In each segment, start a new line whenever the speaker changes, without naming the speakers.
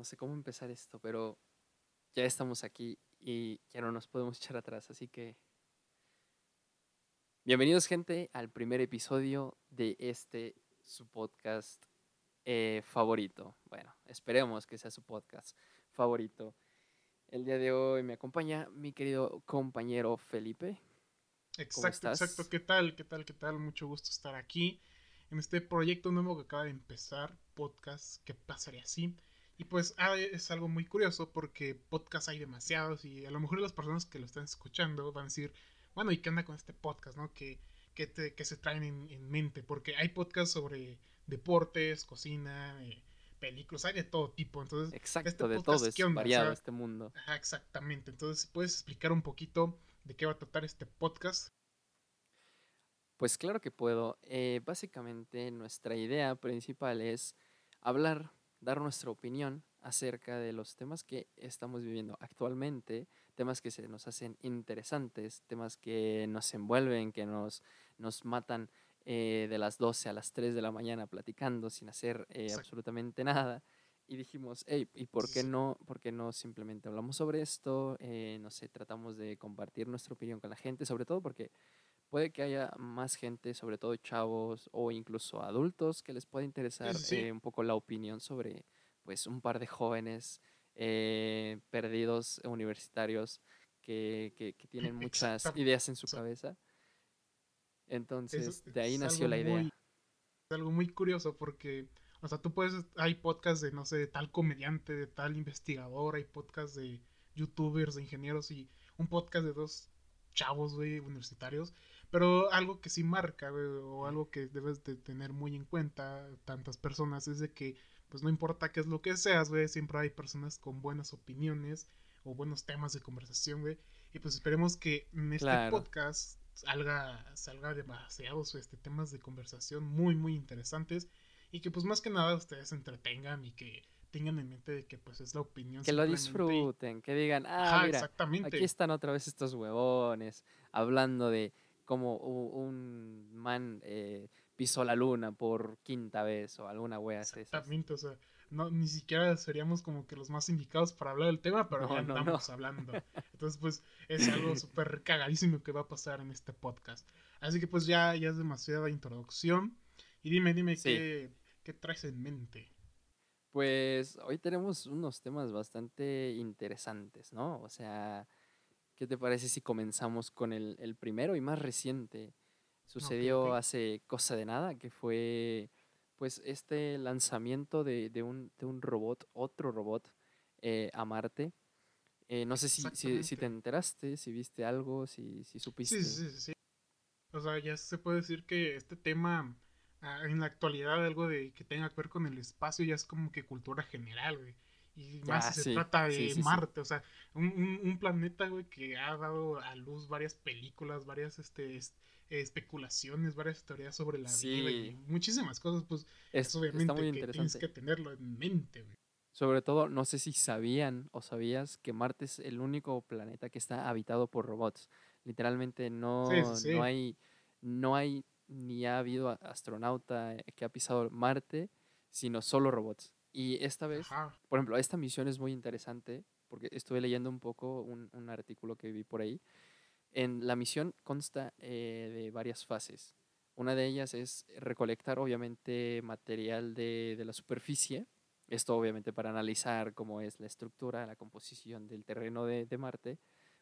no sé cómo empezar esto, pero ya estamos aquí y ya no nos podemos echar atrás, así que bienvenidos gente al primer episodio de este su podcast eh, favorito. Bueno, esperemos que sea su podcast favorito. El día de hoy me acompaña mi querido compañero Felipe.
Exacto, exacto. ¿Qué tal? ¿Qué tal? ¿Qué tal? Mucho gusto estar aquí en este proyecto nuevo que acaba de empezar, podcast ¿Qué pasaría así? Y pues ah, es algo muy curioso porque podcast hay demasiados y a lo mejor las personas que lo están escuchando van a decir, bueno, ¿y qué onda con este podcast, no? Que, que, se traen en, mente, porque hay podcasts sobre deportes, cocina, eh, películas, hay de todo tipo. Entonces,
Exacto, este de todo es variado este mundo.
Ajá, exactamente. Entonces, ¿puedes explicar un poquito de qué va a tratar este podcast?
Pues claro que puedo. Eh, básicamente nuestra idea principal es hablar dar nuestra opinión acerca de los temas que estamos viviendo actualmente, temas que se nos hacen interesantes, temas que nos envuelven, que nos, nos matan eh, de las 12 a las 3 de la mañana platicando sin hacer eh, absolutamente nada. Y dijimos, hey, ¿y por qué no, por qué no simplemente hablamos sobre esto? Eh, no sé, tratamos de compartir nuestra opinión con la gente, sobre todo porque puede que haya más gente, sobre todo chavos o incluso adultos, que les pueda interesar eh, un poco la opinión sobre pues un par de jóvenes eh, perdidos universitarios que, que, tienen muchas ideas en su cabeza. Entonces, de ahí nació la idea.
es algo muy curioso porque, o sea, tú puedes, hay podcasts de, no sé, de tal comediante, de tal investigador, hay podcasts de youtubers, de ingenieros y un podcast de dos chavos, güey, universitarios. Pero algo que sí marca, o algo que debes de tener muy en cuenta tantas personas es de que, pues no importa qué es lo que seas, güey, siempre hay personas con buenas opiniones o buenos temas de conversación, güey. Y pues esperemos que en este podcast salga, salga demasiados este, temas de conversación muy, muy interesantes. Y que pues más que nada ustedes se entretengan y que tengan en mente de que pues es la opinión.
Que lo disfruten, que digan, ah, mira, exactamente. aquí están otra vez estos huevones hablando de como un man eh, pisó la luna por quinta vez o alguna wea
Exactamente, o sea, no, ni siquiera seríamos como que los más indicados para hablar del tema, pero ya estamos hablando. Entonces, pues, es algo súper cagadísimo que va a pasar en este podcast. Así que, pues, ya, ya es demasiada introducción. Y dime, dime, ¿qué, ¿qué traes en mente?
Pues hoy tenemos unos temas bastante interesantes, ¿no? O sea, ¿Qué te parece si comenzamos con el, primero y más reciente? Sucedió hace cosa de nada, que fue pues este lanzamiento de, un, robot, otro robot, eh, a Marte. Eh, no sé si, si, te enteraste, si viste algo, si, si supiste.
Sí, sí, sí, sí. O sea, ya se puede decir que este tema, ah, en la actualidad, algo de que tenga que ver con el espacio, ya es como que cultura general, güey. Y más si se trata de Marte, o sea, un, planeta, güey, que ha dado a luz varias películas, varias este, especulaciones, varias teorías sobre la vida y muchísimas cosas, pues es, obviamente que tienes que tenerlo en mente, güey.
Sobre todo, no sé si sabían o sabías que Marte es el único planeta que está habitado por robots. Literalmente no, no hay, no hay ni ha habido astronauta que ha pisado Marte, sino solo robots. Y esta vez, por ejemplo, esta misión es muy interesante porque estuve leyendo un poco un, un artículo que vi por ahí. En la misión consta eh, de varias fases. Una de ellas es recolectar, obviamente, material de, de, la superficie. Esto, obviamente, para analizar cómo es la estructura, la composición del terreno de, de Marte.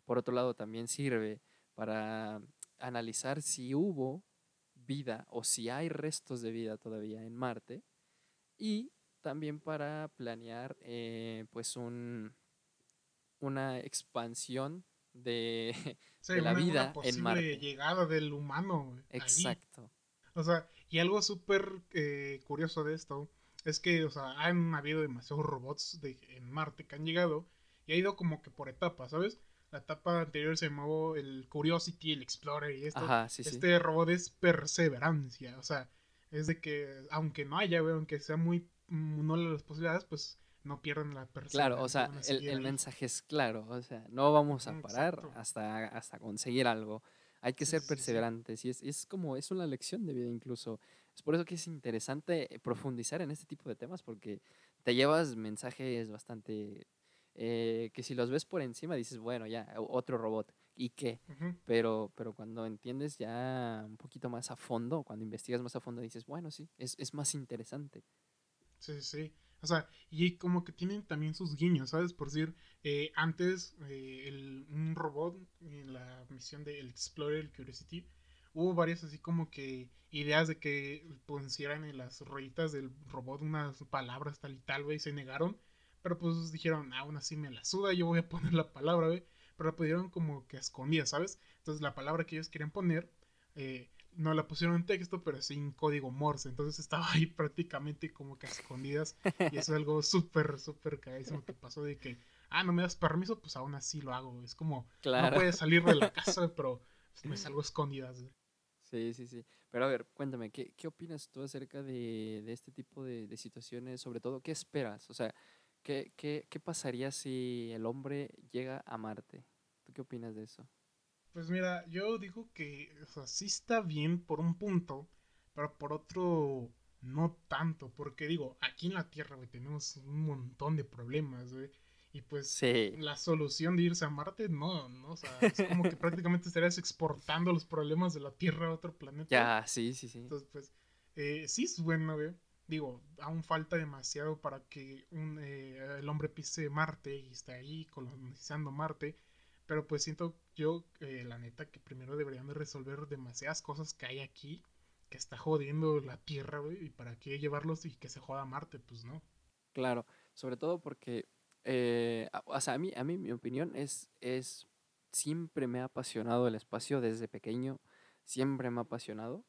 Por otro lado, también sirve para analizar si hubo vida o si hay restos de vida todavía en Marte. Y también para planear eh, pues un, una expansión de, la vida en Marte.
llegada del humano.
Exacto.
O sea, y algo súper eh, curioso de esto es que, o sea, han habido demasiados robots de, en Marte que han llegado y ha ido como que por etapas, ¿sabes? La etapa anterior se llamó el Curiosity, el Explorer y esto. este robot es perseverancia, o sea, es de que aunque no haya, aunque sea muy no las posibilidades, pues no pierden la
persona. Claro, o sea, el, mensaje es claro, o sea, no vamos a parar hasta, hasta conseguir algo. Hay que ser perseverantes y es, es, como, es una lección de vida incluso. Es por eso que es interesante profundizar en este tipo de temas porque te llevas mensajes bastante eh, que si los ves por encima dices, bueno, ya, otro robot, ¿y qué? pero, pero cuando entiendes ya un poquito más a fondo, cuando investigas más a fondo, dices, bueno, sí, es, es más interesante.
Sí, sí. O sea, y como que tienen también sus guiños, ¿sabes? Por decir, eh, antes eh, el, un robot en la misión de el Explorer Curiosity, hubo varias así como que ideas de que pusieran en las rueditas del robot unas palabras tal y tal, güey, se negaron. Pero pues dijeron, aún así me la suda, yo voy a poner la palabra, güey. Pero la pudieron como que escondida, ¿sabes? Entonces la palabra que ellos querían poner, eh, no la pusieron en texto, pero sí en código Morse. Entonces estaba ahí prácticamente como que escondidas. Y eso es algo súper, súper carísimo que pasó de que, ah, no me das permiso, pues aún así lo hago. Es como, no puedes salir de la casa, pero me salgo escondidas.
Sí, sí, sí. Pero a ver, cuéntame, ¿qué, qué opinas tú acerca de, de este tipo de, de, situaciones? Sobre todo, ¿qué esperas? O sea, ¿qué, qué, ¿qué pasaría si el hombre llega a Marte? ¿Tú qué opinas de eso?
Pues mira, yo digo que, o sea, sí está bien por un punto, pero por otro no tanto, porque digo, aquí en la Tierra, güey, tenemos un montón de problemas, güey. Y pues la solución de irse a Marte, no, no, o sea, es como que prácticamente estarías exportando los problemas de la Tierra a otro planeta.
Ya, sí, sí, sí.
Entonces, pues, eh, sí es bueno, güey. Digo, aún falta demasiado para que un, eh, el hombre pise Marte y esté ahí colonizando Marte. Pero pues siento yo, eh, la neta, que primero deberían de resolver demasiadas cosas que hay aquí, que está jodiendo la Tierra, güey, y para qué llevarlos y que se joda Marte, pues no.
Claro, sobre todo porque, eh, o sea, a mí, a mí mi opinión es, es, siempre me ha apasionado el espacio desde pequeño, siempre me ha apasionado.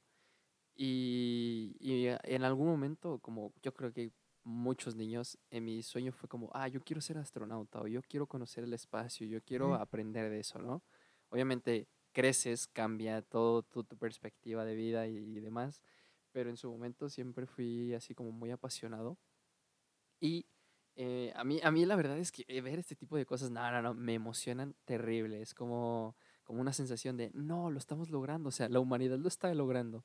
Y, y en algún momento, como yo creo que muchos niños, en mi sueño fue como, ah, yo quiero ser astronauta o yo quiero conocer el espacio, yo quiero aprender de eso, ¿no? Obviamente creces, cambia todo tu, perspectiva de vida y, demás, pero en su momento siempre fui así como muy apasionado. Y eh, a, mí, a mí la verdad es que eh, ver este tipo de cosas, no, no, no, me emocionan terrible, es como, como una sensación de, no, lo estamos logrando, o sea, la humanidad lo está logrando.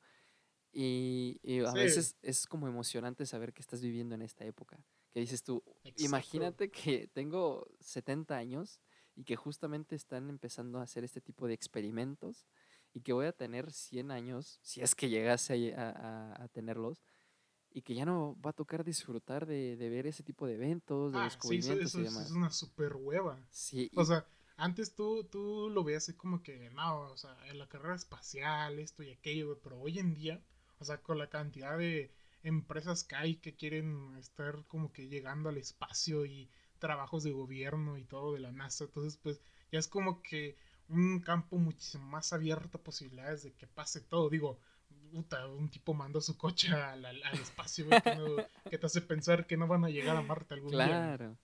Y, a veces es como emocionante saber que estás viviendo en esta época. Que dices tú, imagínate que tengo 70 años y que justamente están empezando a hacer este tipo de experimentos y que voy a tener 100 años, si es que llegase a, tenerlos, y que ya no va a tocar disfrutar de, ver ese tipo de eventos, de ah, descubrimientos
sí, eso, y demás. es una super hueva.
Sí.
O sea, antes tú, tú lo veías así como que, no, o sea, en la carrera espacial, esto y aquello, pero hoy en día o sea, con la cantidad de empresas que hay que quieren estar como que llegando al espacio y trabajos de gobierno y todo de la NASA. Entonces, pues ya es como que un campo muchísimo más abierto a posibilidades de que pase todo. Digo, puta, un tipo manda su coche al, espacio que, te hace pensar que no van a llegar a Marte algún día.
Claro.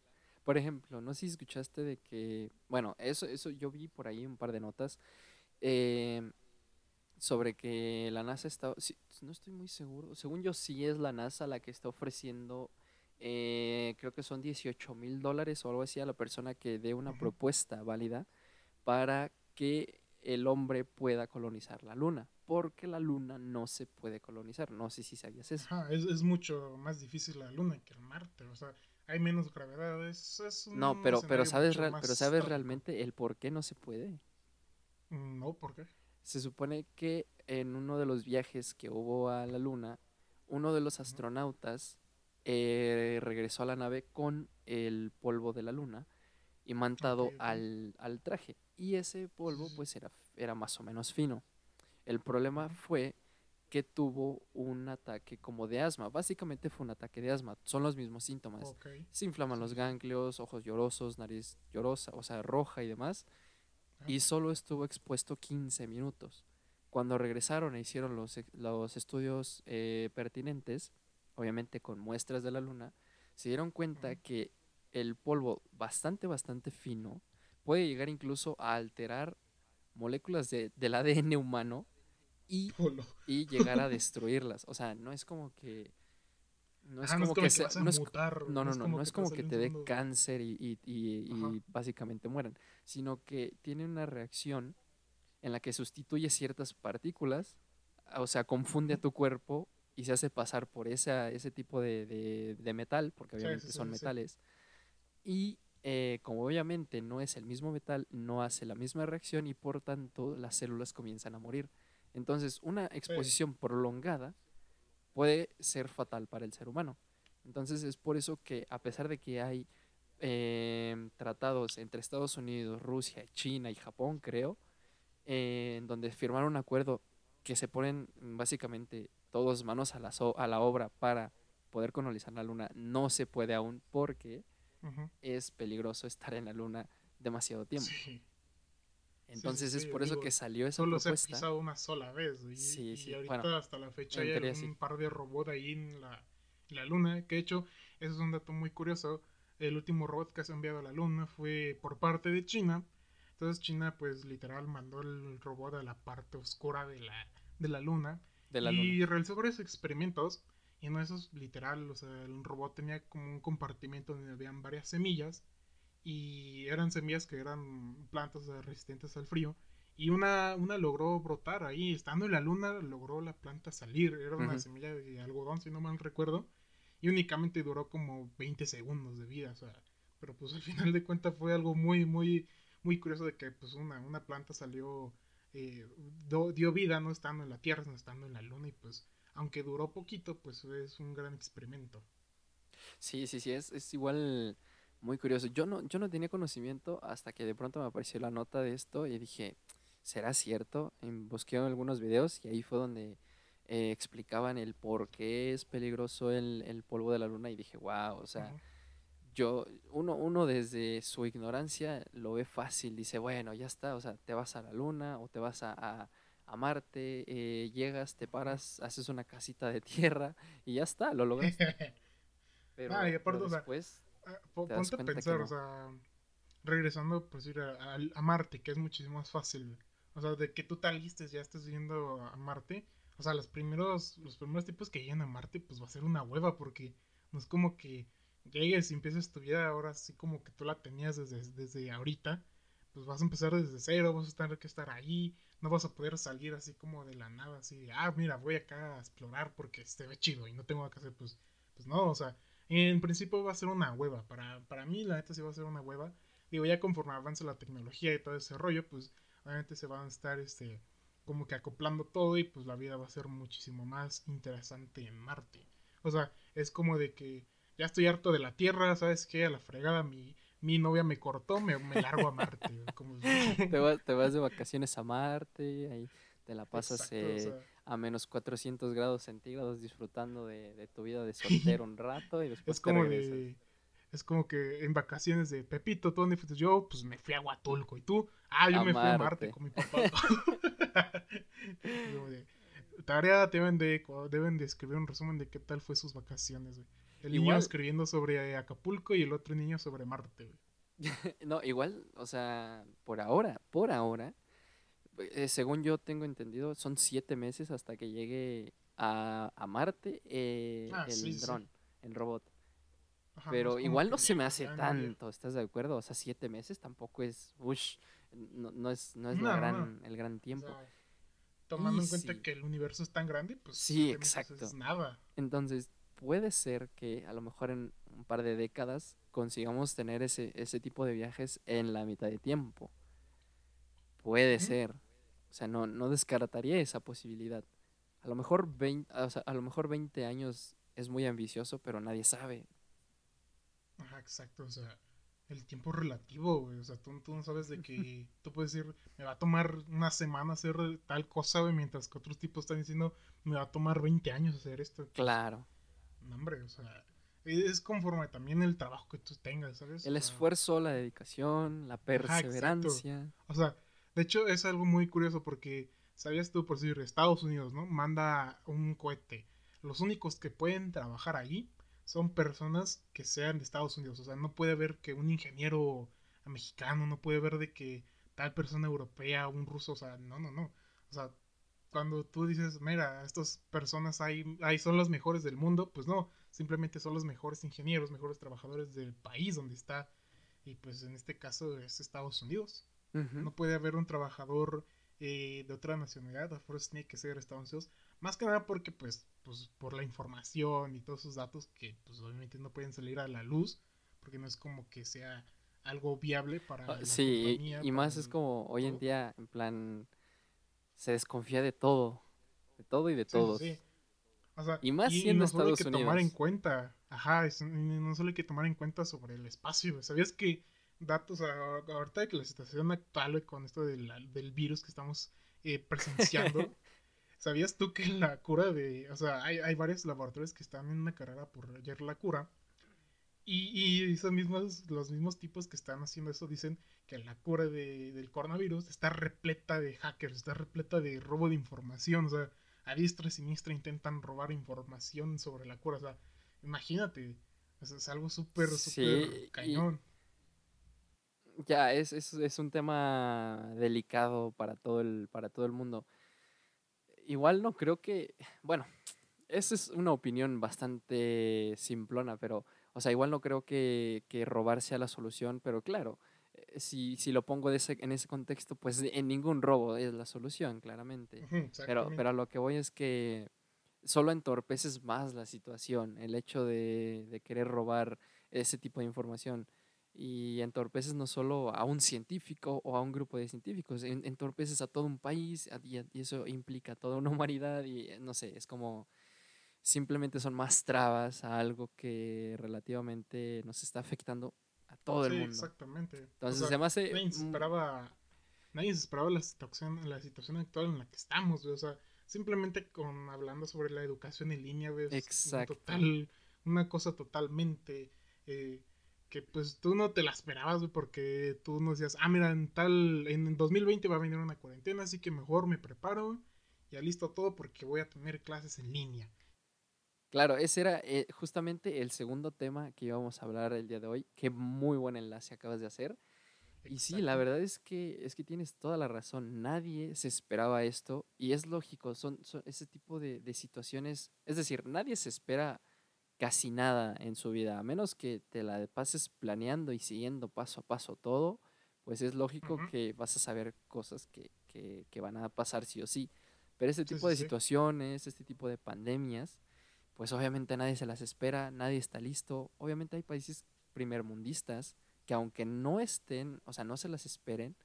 Por ejemplo, no sé si escuchaste de que, bueno, eso, eso yo vi por ahí un par de notas. Eh, sobre que la NASA está, no estoy muy seguro, según yo sí es la NASA la que está ofreciendo, eh, creo que son 18 mil dólares o algo así a la persona que dé una propuesta válida para que el hombre pueda colonizar la Luna, porque la Luna no se puede colonizar, no sé si sabías eso.
es, es, mucho más difícil la Luna que el Marte, o sea, hay menos gravedad, es,
No, pero, pero sabes, pero sabes realmente el por qué no se puede.
No, ¿por qué?
Se supone que en uno de los viajes que hubo a la Luna, uno de los astronautas eh, regresó a la nave con el polvo de la Luna imantado Al, al, traje. Y ese polvo pues era, era más o menos fino. El problema fue que tuvo un ataque como de asma. Básicamente fue un ataque de asma. Son los mismos síntomas. Se inflaman los ganglios, ojos llorosos, nariz llorosa, o sea, roja y demás y solo estuvo expuesto 15 minutos. Cuando regresaron e hicieron los, los estudios eh, pertinentes, obviamente con muestras de la luna, se dieron cuenta que el polvo bastante, bastante fino puede llegar incluso a alterar moléculas de, del ADN humano y, y llegar a destruirlas. O sea, no es como que no es como, que, no, no, no, no, es como que te dé cáncer y, básicamente mueran, sino que tiene una reacción en la que sustituye ciertas partículas, o sea, confunde a tu cuerpo y se hace pasar por esa, ese tipo de, metal, porque obviamente son metales. Y eh, como obviamente no es el mismo metal, no hace la misma reacción y por tanto las células comienzan a morir. Entonces, una exposición prolongada puede ser fatal para el ser humano. Entonces, es por eso que a pesar de que hay eh, tratados entre Estados Unidos, Rusia, China y Japón, creo, eh, en donde firmaron un acuerdo que se ponen básicamente todos manos a la, a la obra para poder colonizar la luna, no se puede aún porque es peligroso estar en la luna demasiado tiempo. Entonces es por eso que salió esa
solo propuesta. Solo se ha pisado una sola vez. Y, y ahorita hasta la fecha hay un par de robots ahí en la, en la luna. Que de hecho, eso es un dato muy curioso. El último robot que se ha enviado a la luna fue por parte de China. Entonces China pues literal mandó el robot a la parte oscura de la, de la luna. y realizó varios experimentos. Y en esos literal, o sea, el robot tenía como un compartimento donde habían varias semillas y eran semillas que eran plantas resistentes al frío. Y una, una logró brotar ahí, estando en la luna, logró la planta salir. Era una semilla de algodón, si no mal recuerdo. Y únicamente duró como 20 segundos de vida, o sea. Pero pues al final de cuentas fue algo muy, muy, muy curioso de que pues una, una planta salió, eh, dio vida no estando en la Tierra, sino estando en la Luna. Y pues, aunque duró poquito, pues es un gran experimento.
Sí, sí, sí, es, es igual muy curioso. Yo no, yo no tenía conocimiento hasta que de pronto me apareció la nota de esto y dije, ¿será cierto? busqué algunos videos y ahí fue donde eh, explicaban el por qué es peligroso el, el, polvo de la luna y dije, wow, o sea, yo, uno, uno desde su ignorancia lo ve fácil, dice, bueno, ya está, o sea, te vas a la luna o te vas a, a, Marte, eh, llegas, te paras, haces una casita de tierra y ya está, lo lograste.
Pero, ah, después... Ah, ponte a pensar, o sea, regresando pues ir a, Marte, que es muchísimo más fácil. O sea, de que tú te alistes, ya estés yendo a Marte. O sea, los primeros, los primeros tipos que llegan a Marte, pues va a ser una hueva, porque no es como que llegues y empieces tu vida ahora así como que tú la tenías desde, desde ahorita. Pues vas a empezar desde cero, vas a tener que estar ahí, no vas a poder salir así como de la nada, así de, ah, mira, voy acá a explorar porque se ve chido y no tengo que hacer, pues, pues no, o sea, en principio va a ser una hueva. Para, para mí, la neta sí va a ser una hueva. Digo, ya conforme avance la tecnología y todo ese rollo, pues obviamente se van a estar este como que acoplando todo y pues la vida va a ser muchísimo más interesante en Marte. O sea, es como de que ya estoy harto de la Tierra, ¿sabes qué? A la fregada mi, mi novia me cortó, me, me largo a Marte.
te, vas, te vas de vacaciones a Marte, ahí te la pasas eh, a menos 400 grados centígrados disfrutando de, tu vida de soltero un rato y después
es como es como que en vacaciones de Pepito, ¿tú dónde fuiste? Yo, pues me fui a Huatulco. ¿Y tú? Ah, yo me fui a Marte con mi papá. tarea deben de, deben de escribir un resumen de qué tal fue sus vacaciones, El niño escribiendo sobre Acapulco y el otro niño sobre Marte,
no, igual, o sea, por ahora, por ahora, eh, según yo tengo entendido, son siete meses hasta que llegue a, Marte eh, ah, el dron, el robot. Pero igual no se me hace tanto, ¿estás de acuerdo? O sea, siete meses tampoco es, no, es, no es el gran tiempo.
tomando en cuenta que el universo es tan grande, pues
sí, exacto.
Es nada.
Entonces, puede ser que a lo mejor en un par de décadas consigamos tener ese, ese tipo de viajes en la mitad de tiempo. Puede ser. O sea, no, no descartaría esa posibilidad. A lo, mejor 20, a lo mejor 20 años es muy ambicioso, pero nadie sabe.
Ajá, exacto. O sea, el tiempo relativo, güey. O sea, tú, no sabes de que tú puedes decir, me va a tomar una semana hacer tal cosa, güey, mientras que otros tipos están diciendo, me va a tomar 20 años hacer esto.
Claro.
No, hombre, o sea, es conforme también el trabajo que tú tengas, ¿sabes?
El esfuerzo, la dedicación, la perseverancia.
o sea, de hecho, es algo muy curioso porque, ¿sabías tú por decir Estados Unidos, ¿no? Manda un cohete. Los únicos que pueden trabajar ahí son personas que sean de Estados Unidos. O sea, no puede haber que un ingeniero mexicano, no puede haber de que tal persona europea, un ruso, o sea, no, no, no. O sea, cuando tú dices, mira, estas personas ahí, ahí son los mejores del mundo, pues no, simplemente son los mejores ingenieros, mejores trabajadores del país donde está. Y pues en este caso es Estados Unidos. No puede haber un trabajador eh, de otra nacionalidad, a fuerza tiene que ser Estados Unidos. Más que nada porque, pues, pues por la información y todos esos datos que pues obviamente no pueden salir a la luz porque no es como que sea algo viable para
ah, la sí y, más es como hoy en día en plan se desconfía de todo de todo y de todos.
y más siendo no solo hay que tomar en cuenta ajá no solo hay que tomar en cuenta sobre el espacio sabías que datos ahorita de que la situación actual con esto del, del virus que estamos eh, presenciando ¿Sabías tú que la cura de... O sea, hay, hay varios laboratorios que están en una carrera por hallar la cura. Y, y esos mismos, los mismos tipos que están haciendo eso dicen que la cura de, del coronavirus está repleta de hackers, está repleta de robo de información. O sea, a diestra y siniestra intentan robar información sobre la cura. O sea, imagínate. es algo súper, súper cañón.
Ya, es, es, es, un tema delicado para todo el, para todo el mundo. Igual no creo que, bueno, esa es una opinión bastante simplona, pero, o sea, igual no creo que, que robar sea la solución, pero claro, eh, si, si lo pongo de ese, en ese contexto, pues en ningún robo es la solución, claramente. Pero, pero a lo que voy es que solo entorpeces más la situación, el hecho de, de querer robar ese tipo de información y entorpeces no solo a un científico o a un grupo de científicos, entorpeces a todo un país y eso implica a toda una humanidad y eh, no sé, es como simplemente son más trabas a algo que relativamente nos está afectando a todo el mundo.
Exactamente.
Entonces, hace...
Nadie se esperaba, nadie se esperaba la situación, la situación actual en la que estamos, o sea, simplemente con hablando sobre la educación en línea, ves, Exacto. Total, una cosa totalmente... Eh, que pues tú no te la esperabas, porque tú no decías, ah, mira, en tal, en 2020 va a venir una cuarentena, así que mejor me preparo, ya listo todo porque voy a tener clases en línea.
Claro, ese era eh, justamente el segundo tema que íbamos a hablar el día de hoy. Qué muy buen enlace acabas de hacer. Y sí, la verdad es que es que tienes toda la razón. Nadie se esperaba esto y es lógico. Son, son ese tipo de, de situaciones. Es decir, nadie se espera casi nada en su vida, a menos que te la pases planeando y siguiendo paso a paso todo, pues es lógico que vas a saber cosas que, que, van a pasar sí o sí. Pero este tipo de situaciones, este tipo de pandemias, pues obviamente nadie se las espera, nadie está listo. Obviamente hay países primermundistas que aunque no estén, o sea, no se las esperen,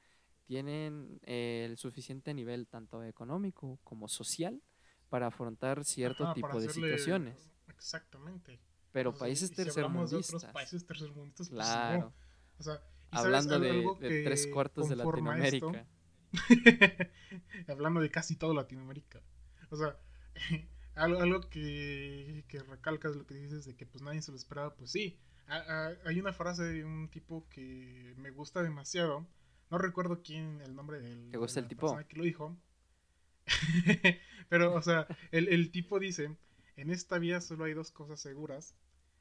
tienen el suficiente nivel tanto económico como social para afrontar cierto tipo de situaciones.
Exactamente.
Pero países tercermundistas.
Si otros países tercermundistas, pues claro.
O sea, Hablando de, tres cuartos de Latinoamérica.
Hablando de casi todo Latinoamérica. O sea, algo, que, que, recalcas lo que dices de que pues nadie se lo esperaba, pues sí. hay una frase de un tipo que me gusta demasiado. No recuerdo quién, el nombre del.
¿Te gusta el tipo?
que lo dijo. Pero, o sea, el, el tipo dice en esta vida solo hay dos cosas seguras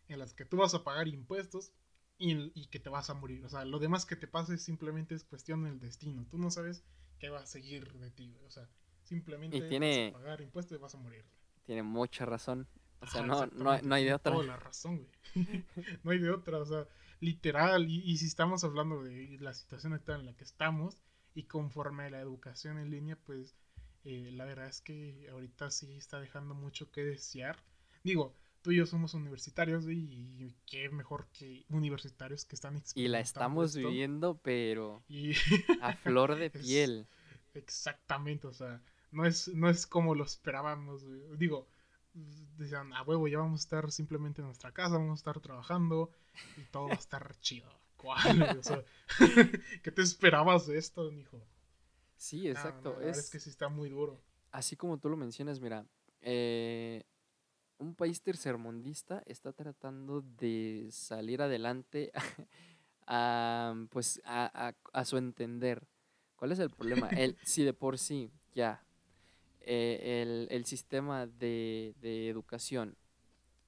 en las que tú vas a pagar impuestos y, que te vas a morir. O sea, lo demás que te pase simplemente es cuestión del destino. Tú no sabes qué va a seguir de ti, O sea, simplemente vas a pagar impuestos y vas a morir.
Tiene mucha razón. O sea, no, no, hay de otra.
Toda la razón, güey. no hay de otra. O sea, literal. Y, y si estamos hablando de la situación actual en la que estamos y conforme a la educación en línea, pues eh, la verdad es que ahorita sí está dejando mucho que desear. Digo, tú y yo somos universitarios y qué mejor que universitarios que están
Y la estamos viviendo, pero a flor de piel.
exactamente, o sea, no es, no es como lo esperábamos. Digo, decían, a huevo, ya vamos a estar simplemente en nuestra casa, vamos a estar trabajando y todo va a estar chido. ¿Cuál? O sea, ¿qué te esperabas de esto, mijo?
Sí, exacto.
es, que sí está muy duro.
Así como tú lo mencionas, mira, eh, un país tercermundista está tratando de salir adelante a, pues a, su entender. ¿Cuál es el problema? el, si de por sí ya eh, el, sistema de, educación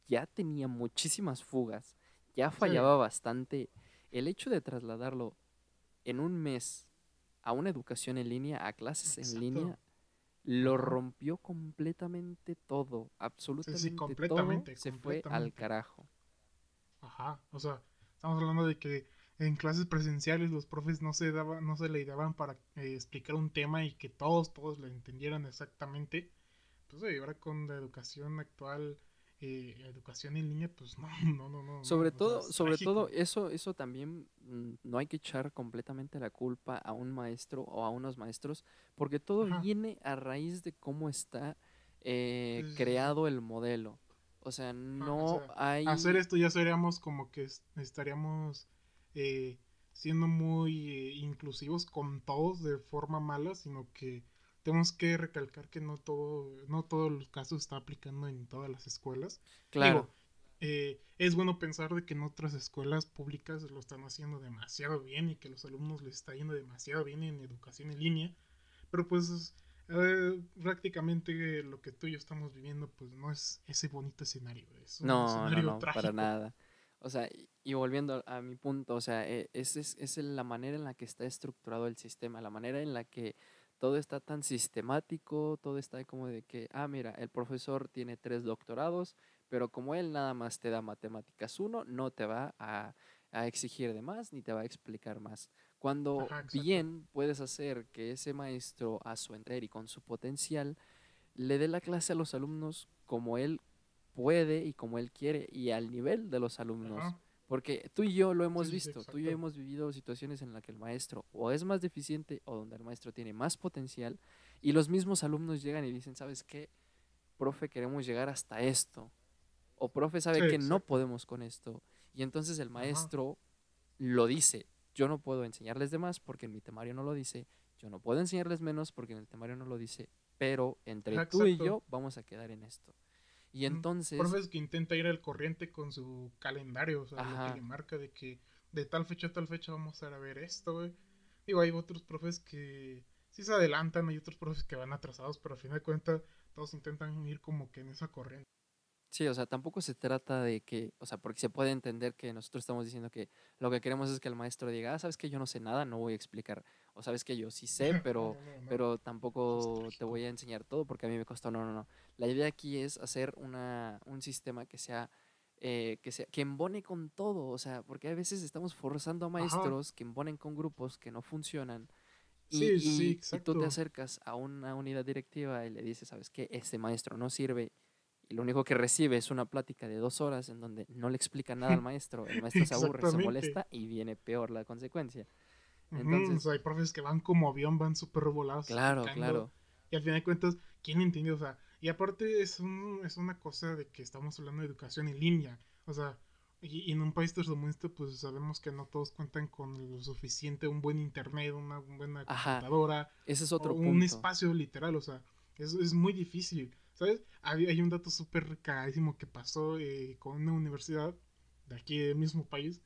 ya tenía muchísimas fugas, ya fallaba bastante, el hecho de trasladarlo en un mes a una educación en línea, a clases en línea, lo rompió completamente todo, absolutamente completamente, todo se fue al carajo.
Ajá, o sea, estamos hablando de que en clases presenciales los profes no se daban, no se le daban para eh, explicar un tema y que todos, todos lo entendieran exactamente. pues ahora con la educación actual, eh, educación en línea, pues no, no, no, no.
Sobre todo, sobre todo eso, eso también mm, no hay que echar completamente la culpa a un maestro o a unos maestros, porque todo viene a raíz de cómo está eh, creado el modelo. O sea, no hay...
Hacer esto ya seríamos como que estaríamos eh, siendo muy eh, inclusivos con todos de forma mala, sino que tenemos que recalcar que no todo, no todos los casos está aplicando en todas las escuelas. Claro. Eh, es bueno pensar de que en otras escuelas públicas lo están haciendo demasiado bien y que los alumnos les está yendo demasiado bien en educación en línea, pero pues eh, prácticamente lo que tú y yo estamos viviendo pues no es ese bonito escenario, es un
no, escenario no, no, para nada. O sea, y volviendo a mi punto, o sea, e, es, es, es, la manera en la que está estructurado el sistema, la manera en la que todo está tan sistemático, todo está como de que, ah, mira, el profesor tiene tres doctorados, pero como él nada más te da matemáticas uno, no te va a, a exigir de más ni te va a explicar más. Cuando bien puedes hacer que ese maestro a su entrar y con su potencial le dé la clase a los alumnos como él puede y como él quiere y al nivel de los alumnos. Porque tú y yo lo hemos visto, tú y yo hemos vivido situaciones en las que el maestro o es más deficiente o donde el maestro tiene más potencial y los mismos alumnos llegan y dicen, ¿sabes qué? Profe, queremos llegar hasta esto. O profe sabe que no podemos con esto. Y entonces el maestro lo dice, yo no puedo enseñarles de más porque en mi temario no lo dice, yo no puedo enseñarles menos porque en el temario no lo dice, pero entre tú y yo vamos a quedar en esto. Y entonces...
Profes que intenta ir al corriente con su calendario, o sea, lo que le marca de que de tal fecha a tal fecha vamos a ver esto, güey. Digo, hay otros profes que sí se adelantan, hay otros profes que van atrasados, pero a fin de cuentas todos intentan ir como que en esa corriente.
Sí, o sea, tampoco se trata de que, o sea, porque se puede entender que nosotros estamos diciendo que lo que queremos es que el maestro diga, ah, sabes que yo no sé nada, no voy a explicar, o sabes que yo sí sé, pero, pero tampoco te voy a enseñar todo porque a mí me costó, no, no, no. La idea aquí es hacer una, un sistema que sea, eh, que sea, que embone con todo, o sea, porque a veces estamos forzando a maestros que embonen con grupos que no funcionan. Y, sí, y tú te acercas a una unidad directiva y le dices, sabes que este maestro no sirve y lo único que recibe es una plática de dos horas en donde no le explica nada al maestro, el maestro se aburre, se molesta y viene peor la consecuencia.
Entonces, hay profes que van como avión, van súper volados.
Claro, claro.
Y al final de cuentas, ¿quién entiende? O sea, y aparte es, un, es una cosa de que estamos hablando de educación en línea. O sea, y, en un país tercermundista, pues sabemos que no todos cuentan con lo suficiente, un buen internet, una buena computadora.
Ese es otro
Un espacio literal, o sea, es, es muy difícil. ¿Sabes? Hay, hay un dato súper carísimo que pasó eh, con una universidad de aquí del mismo país,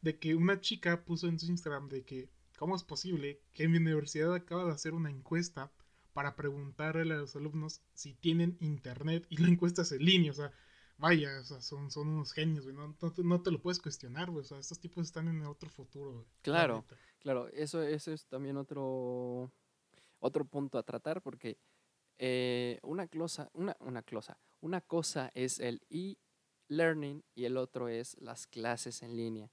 de que una chica puso en su Instagram de que, ¿cómo es posible que mi universidad acaba de hacer una encuesta para preguntarle a los alumnos si tienen internet y la encuesta es en línea? O sea, vaya, o sea, son, son unos genios, güey, no, no, te lo puedes cuestionar, güey, o sea, estos tipos están en otro futuro,
Claro, claro, eso, eso es también otro, otro punto a tratar porque eh, una, cosa, una, una, una cosa es el e-learning y el otro es las clases en línea.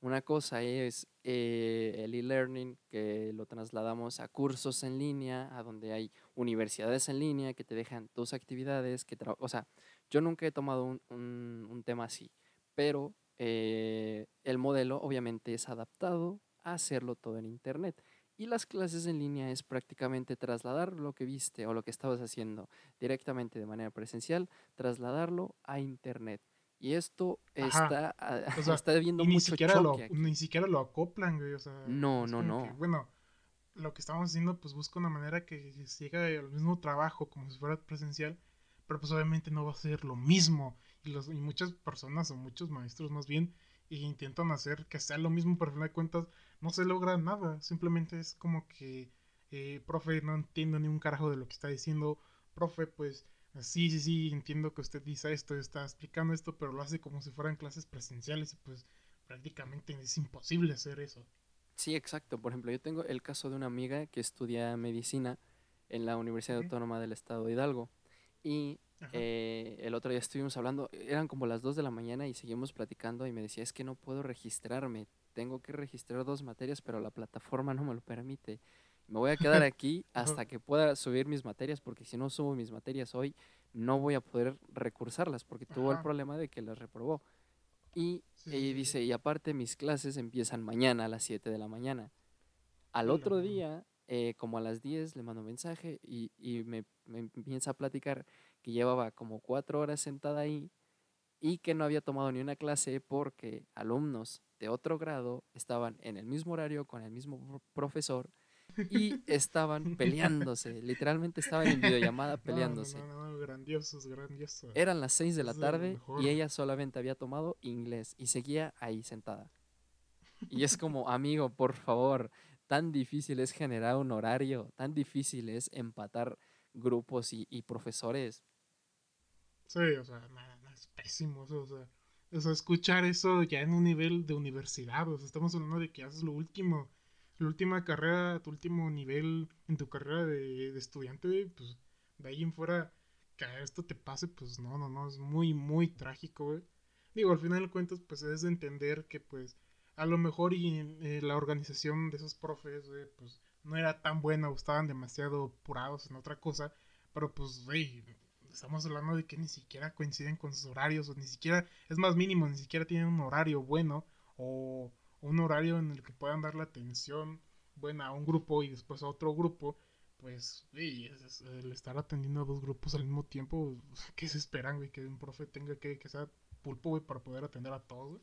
Una cosa es eh, el e-learning que lo trasladamos a cursos en línea, a donde hay universidades en línea que te dejan tus actividades. Que o sea, yo nunca he tomado un, un, tema así, pero eh, el modelo obviamente es adaptado a hacerlo todo en Internet. Y las clases en línea es prácticamente trasladar lo que viste o lo que estabas haciendo directamente de manera presencial, trasladarlo a internet. Y esto está, ah, está viendo mucho
ni siquiera lo, Ni siquiera lo acoplan, güey. O sea,
no, no, no.
bueno, lo que estamos haciendo, pues busca una manera que llegue al mismo trabajo como si fuera presencial, pero pues obviamente no va a ser lo mismo. Y, los, y muchas personas o muchos maestros más bien intentan hacer que sea lo mismo, pero al final de cuentas no se logra nada. Simplemente es como que, eh, profe, no entiendo ni un carajo de lo que está diciendo. Profe, pues sí, sí, sí, entiendo que usted dice esto, está explicando esto, pero lo hace como si fueran clases presenciales y pues prácticamente es imposible hacer eso.
Sí, exacto. Por ejemplo, yo tengo el caso de una amiga que estudia medicina en la Universidad Autónoma del Estado de Hidalgo. Y eh, el otro día estuvimos hablando, eran como las 2 de la mañana y seguimos platicando y me decía, es que no puedo registrarme, tengo que registrar dos materias, pero la plataforma no me lo permite. Me voy a quedar aquí hasta que pueda subir mis materias, porque si no subo mis materias hoy, no voy a poder recursarlas, porque tuvo el problema de que las reprobó. Y, dice, y aparte mis clases empiezan mañana a las 7 de la mañana. Al otro día, eh, como a las 10, le mando mensaje y, y me, me, empieza a platicar que llevaba como cuatro horas sentada ahí y que no había tomado ni una clase porque alumnos de otro grado estaban en el mismo horario con el mismo profesor y estaban peleándose, literalmente estaban en videollamada peleándose.
No, no, grandiosos, grandiosos.
Eran las 6 de la tarde y ella solamente había tomado inglés y seguía ahí sentada. Y es como, amigo, por favor, tan difícil es generar un horario, tan difícil es empatar grupos y, y profesores.
Sí, o sea, es pésimo, o sea, o sea, escuchar eso ya en un nivel de universidad, o sea, estamos hablando de que haces lo último, la última carrera, tu último nivel en tu carrera de, estudiante, pues de ahí en fuera que esto te pase, pues no, no, no, es muy, muy trágico, güey. Digo, al final de cuentas, pues es de entender que, pues, a lo mejor y eh, la organización de esos profes, güey, pues, no era tan buena o estaban demasiado apurados en otra cosa, pero pues, güey, estamos hablando de que ni siquiera coinciden con sus horarios, o ni siquiera, es más mínimo, ni siquiera tienen un horario bueno, o un horario en el que puedan dar la atención buena a un grupo y después a otro grupo, pues, el estar atendiendo a dos grupos al mismo tiempo, ¿qué se esperan, güey? Que un profe tenga que, que sea pulpo, güey, para poder atender a todos,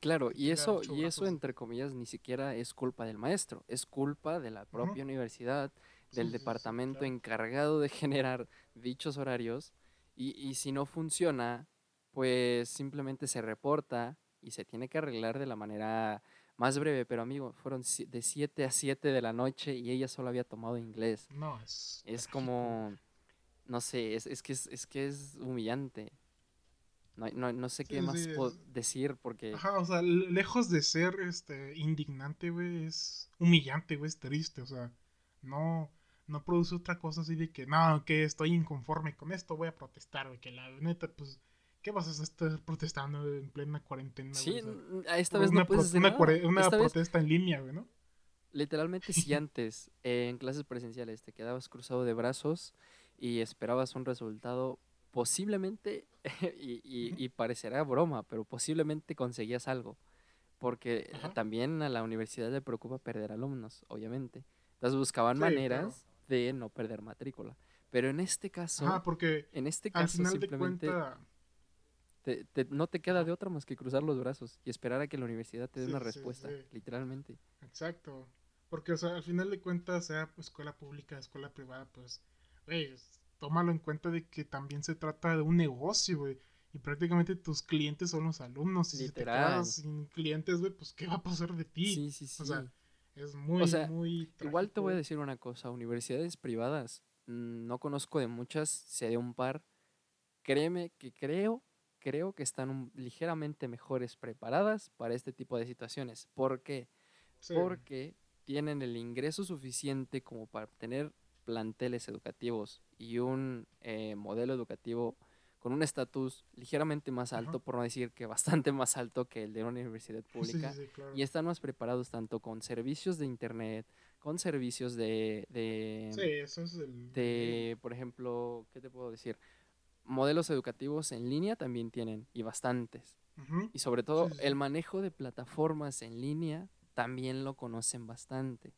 Claro, y eso, y eso entre comillas ni siquiera es culpa del maestro, es culpa de la propia universidad, del departamento encargado de generar dichos horarios, y, y si no funciona, pues simplemente se reporta y se tiene que arreglar de la manera más breve, pero amigo, fueron de 7 a 7 de la noche y ella solo había tomado inglés.
No, es...
Es como, no sé, es, es, que, es, es que es humillante. No, no, no sé qué más puedo decir porque...
Ajá, o sea, lejos de ser este indignante, güey, es humillante, güey, es triste, o sea, no, no produce otra cosa así de que, no, que estoy inconforme con esto, voy a protestar, güey, que la neta, pues ¿Qué vas a estar protestando en plena cuarentena?
Sí, esta vez no puedes
hacer una, protesta en línea, güey, ¿no?
Literalmente, si antes en clases presenciales te quedabas cruzado de brazos y esperabas un resultado, posiblemente, y, parecerá broma, pero posiblemente conseguías algo. Porque también a la universidad le preocupa perder alumnos, obviamente. Entonces buscaban maneras de no perder matrícula. Pero en este caso,
porque
en este caso simplemente no te queda de otra más que cruzar los brazos y esperar a que la universidad te dé una respuesta, literalmente.
Exacto. Porque, o sea, al final de cuentas, sea escuela pública, escuela privada, pues, güey, tómalo en cuenta de que también se trata de un negocio, güey. Y prácticamente tus clientes son los alumnos. Y si te quedas sin clientes, güey, pues, ¿qué va a pasar de ti?
Sí, sí, sí.
O sea, es muy, muy.
igual te voy a decir una cosa: universidades privadas, mm, no conozco de muchas, sé de un par. Créeme que creo creo que están ligeramente mejores preparadas para este tipo de situaciones. ¿Por qué? Porque tienen el ingreso suficiente como para tener planteles educativos y un eh, modelo educativo con un estatus ligeramente más alto, por no decir que bastante más alto que el de una universidad pública, y están más preparados tanto con servicios de internet, con servicios de, de,
sí, eso es el...
de, por ejemplo, ¿qué te puedo decir? modelos educativos en línea también tienen, y bastantes. Y sobre todo el manejo de plataformas en línea también lo conocen bastante.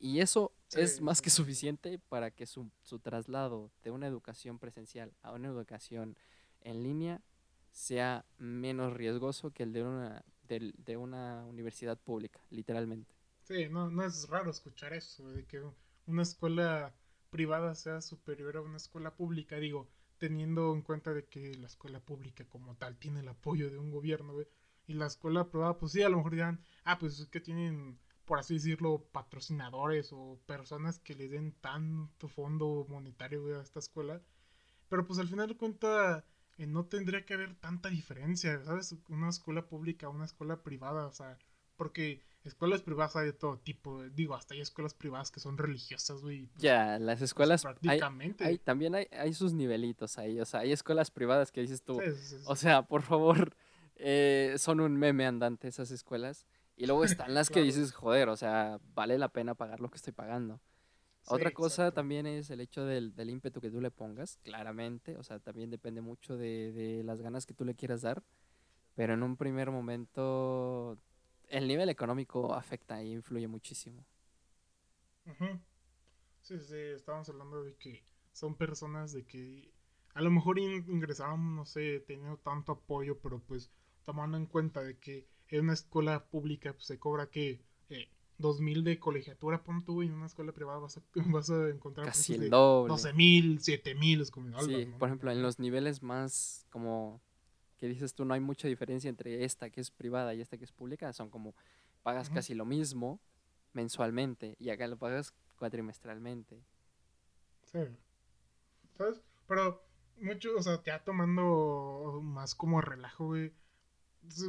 Y eso es más que suficiente para que su, su, traslado de una educación presencial a una educación en línea sea menos riesgoso que el de una, de, de una universidad pública, literalmente.
Sí, no, no es raro escuchar eso, de que una escuela privada sea superior a una escuela pública, digo, teniendo en cuenta de que la escuela pública como tal tiene el apoyo de un gobierno, y la escuela privada, pues sí, a lo mejor dirán, ah, pues es que tienen, por así decirlo, patrocinadores o personas que le den tanto fondo monetario a esta escuela, pero pues al final de cuentas eh, no tendría que haber tanta diferencia, ¿sabes? Una escuela pública, una escuela privada, o sea, porque escuelas privadas hay de todo tipo. Digo, hasta hay escuelas privadas que son religiosas, güey.
Pues, ya, las pues, escuelas. prácticamente. Hay, también hay, hay, sus nivelitos ahí. O sea, hay escuelas privadas que dices tú. o sea, por favor, eh, son un meme andante esas escuelas. Y luego están las que dices, joder, o sea, vale la pena pagar lo que estoy pagando. Otra cosa también es el hecho del, del, ímpetu que tú le pongas, claramente. O sea, también depende mucho de, de, las ganas que tú le quieras dar. Pero en un primer momento, el nivel económico afecta e influye muchísimo.
Sí, sí, estábamos hablando de que son personas de que a lo mejor ingresaron, no sé, teniendo tanto apoyo, pero pues tomando en cuenta de que en una escuela pública pues, se cobra que eh, 2000 de colegiatura, pon tú, y en una escuela privada vas a, vas a encontrar
casi el doble.
12000, 7000, es como
Sí, por ejemplo, en los niveles más como que dices tú, no hay mucha diferencia entre esta que es privada y esta que es pública, son como pagas casi lo mismo mensualmente y acá lo pagas cuatrimestralmente.
Sí. ¿Sabes? Pero mucho, o sea, ya tomando más como relajo, güey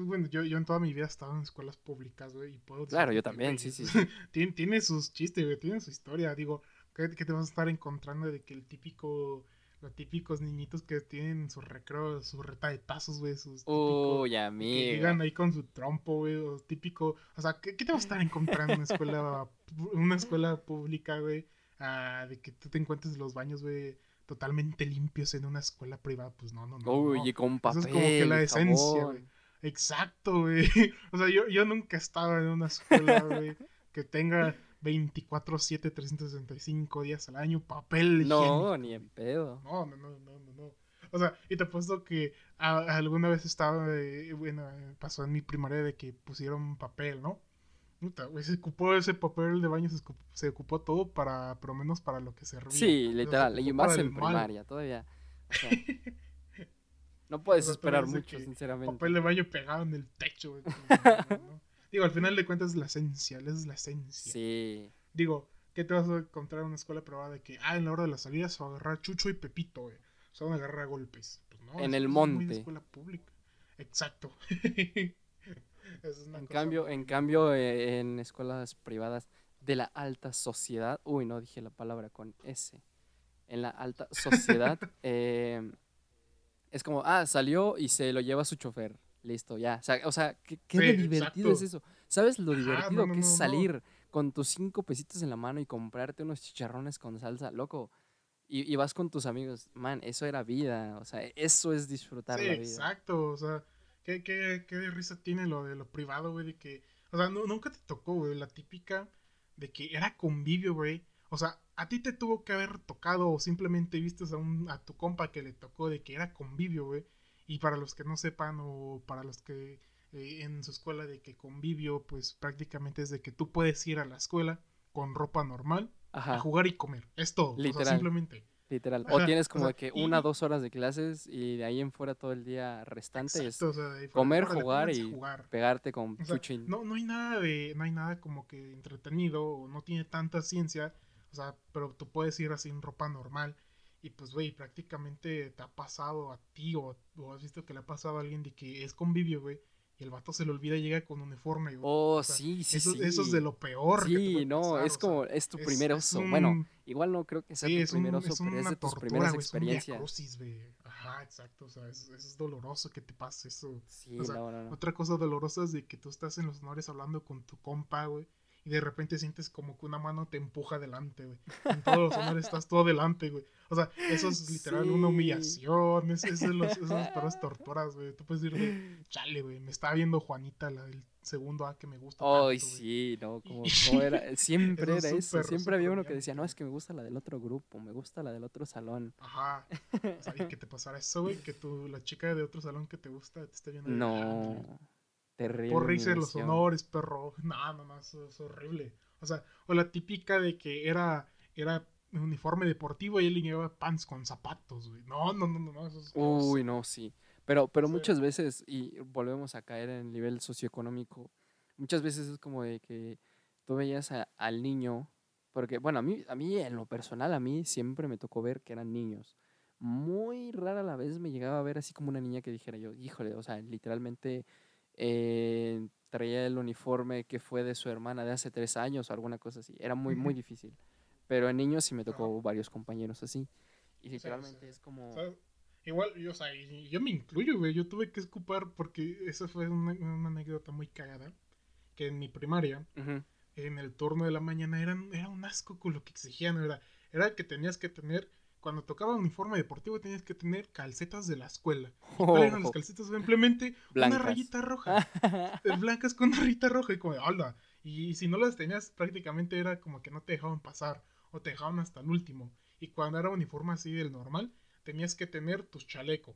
bueno, yo, yo en toda mi vida he estado en escuelas públicas, güey, y puedo...
Claro, yo también, sí, sí.
tiene, tiene, sus chistes, güey, tiene su historia. Digo, ¿qué, te vas a estar encontrando de que el típico... Los típicos niñitos que tienen su recreo, su reta de tazos, güey, sus
Uy, Que
llegan ahí con su trompo, güey, o típico... O sea, ¿qué, te vas a estar encontrando en una escuela, una escuela pública, güey? Ah, de que tú te encuentres los baños, güey, totalmente limpios en una escuela privada, pues no, no, no.
Uy, y con papel.
Eso es como que la esencia, güey. Exacto, güey. O sea, yo, yo nunca estaba en una escuela, güey, que tenga 24-7, 365 días al año papel
No, ni en pedo.
No, no, no, no, no. O sea, y te apuesto que alguna vez estaba, bueno, pasó en mi primaria de que pusieron papel, ¿no? se ocupó ese papel de baño, se ocupó, todo para, por lo menos para lo que servía.
Sí, literal, y más en primaria, todavía. O sea, No puedes esperar mucho, sinceramente.
Papel de baño pegado en el techo, Digo, al final de cuentas es la esencia, es la esencia.
Sí.
Digo, ¿qué te vas a encontrar en una escuela privada de que, ah, en la hora de la salida se va a agarrar Chucho y Pepito, güey? Se van a agarrar a golpes. Pues no,
en el monte. Es
muy escuela pública. Exacto.
en, cambio, en cambio, eh, en escuelas privadas de la alta sociedad, uy, no dije la palabra con S. En la alta sociedad, eh, es como, ah, salió y se lo lleva su chofer. Listo, ya. O sea, ¿qué, divertido es eso? ¿Sabes lo divertido que es salir con tus cinco pesitos en la mano y comprarte unos chicharrones con salsa? Loco. Y, vas con tus amigos. Man, eso era vida. O sea, eso es disfrutar la vida.
Exacto. O sea, ¿qué, qué, qué de risa tiene lo de lo privado, güey? De que. O sea, nunca te tocó, güey, la típica de que era convivio, güey. O sea, a ti te tuvo que haber tocado o simplemente viste a, un, a tu compa que le tocó de que era convivio, güey. Y para los que no sepan o para los que eh, en su escuela de que convivio, pues prácticamente es de que tú puedes ir a la escuela con ropa normal a jugar y comer. Es todo. Literal. O sea, simplemente.
Literal. O tienes como que una, dos horas de clases y de ahí en fuera todo el día restante es comer, jugar y pegarte con
o no, no hay nada de, no hay nada como que entretenido o no tiene tanta ciencia o sea, pero tú puedes ir así en ropa normal. Y pues, güey, prácticamente te ha pasado a ti o, has visto que le ha pasado a alguien de que es convivio, güey. Y el vato se le olvida y llega con uniforme, güey.
Oh, sí, sí,
eso,
sí.
Eso es de lo peor.
Sí, no, es como, es tu primer oso. bueno, igual no creo que sea tu primer oso, pero es de tus primeras experiencias.
Ajá, exacto. O sea, es, es doloroso que te pase eso.
Sí, no, no, no.
Otra cosa dolorosa es de que tú estás en los honores hablando con tu compa, güey y de repente sientes como que una mano te empuja adelante, güey. En todos los honores estás todo adelante, güey. O sea, eso es literal una humillación, es, es, los, esas peores torturas, güey. Tú puedes decir, chale, güey, me estaba viendo Juanita, la del segundo A que me gusta.
Ay, sí, no, como, era, siempre era eso, siempre había uno que decía, no, es que me gusta la del otro grupo, me gusta la del otro salón.
Ajá, o sea, y que te pasara eso, güey, que tú, la chica de otro salón que te gusta te esté viendo.
No. Terrible.
Por reírse los honores, perro. No, no, no, eso es horrible. O sea, o la típica de que era, era un uniforme deportivo y él llevaba pants con zapatos, güey. No, no, no, no, eso es
Uy, no, sí. Pero, pero muchas veces, y volvemos a caer en el nivel socioeconómico, muchas veces es como de que tú veías al niño, porque, bueno, a mí, a mí en lo personal, a mí siempre me tocó ver que eran niños. Muy rara la vez me llegaba a ver así como una niña que dijera yo, híjole, o sea, literalmente eh, traía el uniforme que fue de su hermana de hace tres años o alguna cosa así. Era muy, muy difícil. Pero en niños sí me tocó varios compañeros así. Y literalmente es como...
Igual, yo, o sea, yo me incluyo, güey. Yo tuve que escupar porque esa fue una, anécdota muy cagada. que en mi primaria, en el turno de la mañana, eran, era un asco con lo que exigían, era, era que tenías que tener cuando tocaba uniforme deportivo tenías que tener calcetas de la escuela. ¿Cuáles eran las calcetas? Simplemente una rayita roja. blancas con una rayita roja y como de, hola. Y si no las tenías, prácticamente era como que no te dejaban pasar o te dejaban hasta el último. Y cuando era uniforme así del normal, tenías que tener tu chaleco.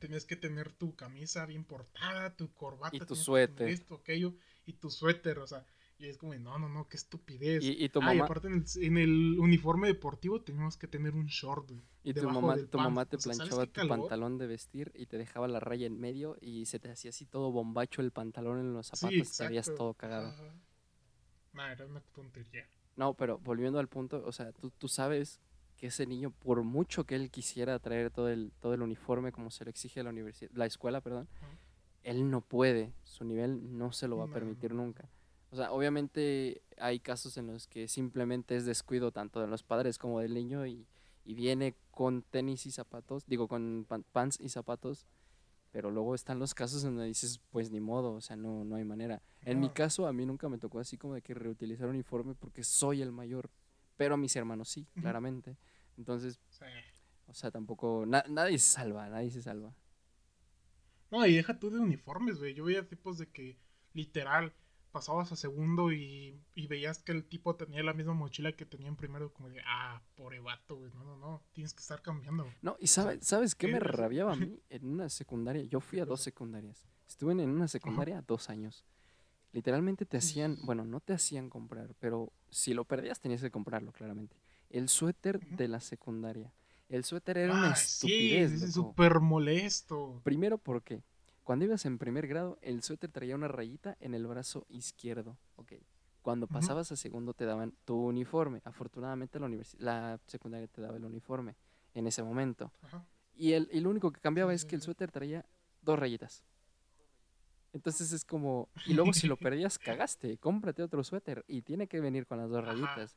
Tenías que tener tu camisa bien portada, tu corbata.
Y tu suéter.
Esto, aquello, y tu suéter, o sea, y es como, no, no, no, qué estupidez. Y, tu mamá... aparte en el, uniforme deportivo teníamos que tener un short,
Y tu mamá, tu mamá te planchaba tu pantalón de vestir y te dejaba la raya en medio y se te hacía así todo bombacho el pantalón en los zapatos y te habías todo cagado.
No, era una tontería.
No, pero volviendo al punto, o sea, tú, tú sabes que ese niño, por mucho que él quisiera traer todo el, todo el uniforme como se lo exige la universidad, la escuela, perdón, él no puede, su nivel no se lo va a permitir nunca. O sea, obviamente hay casos en los que simplemente es descuido tanto de los padres como del niño y, viene con tenis y zapatos, digo, con pants y zapatos, pero luego están los casos en donde dices, pues ni modo, o sea, no, no hay manera. En mi caso, a mí nunca me tocó así como de que reutilizar uniforme porque soy el mayor, pero a mis hermanos sí, claramente. Entonces, o sea, tampoco, nadie se salva, nadie se salva.
No, y deja tú de uniformes, güey. Yo veía tipos de que, literal, pasabas a segundo y, veías que el tipo tenía la misma mochila que tenía en primero, como de, ah, pobre vato, güey, no, no, no, tienes que estar cambiando.
No, y sabes, ¿sabes qué, me rabiaba a mí? En una secundaria, yo fui a dos secundarias, estuve en una secundaria dos años. Literalmente te hacían, bueno, no te hacían comprar, pero si lo perdías tenías que comprarlo, claramente. El suéter de la secundaria. El suéter era una estupidez.
Sí, es súper molesto.
Primero porque cuando ibas en primer grado, el suéter traía una rayita en el brazo izquierdo. Ok. Cuando pasabas a segundo te daban tu uniforme. Afortunadamente la, la secundaria te daba el uniforme en ese momento. Y, el, y lo único que cambiaba es que el suéter traía dos rayitas. Entonces es como, y luego si lo perdías, cagaste, cómprate otro suéter y tiene que venir con las dos rayitas.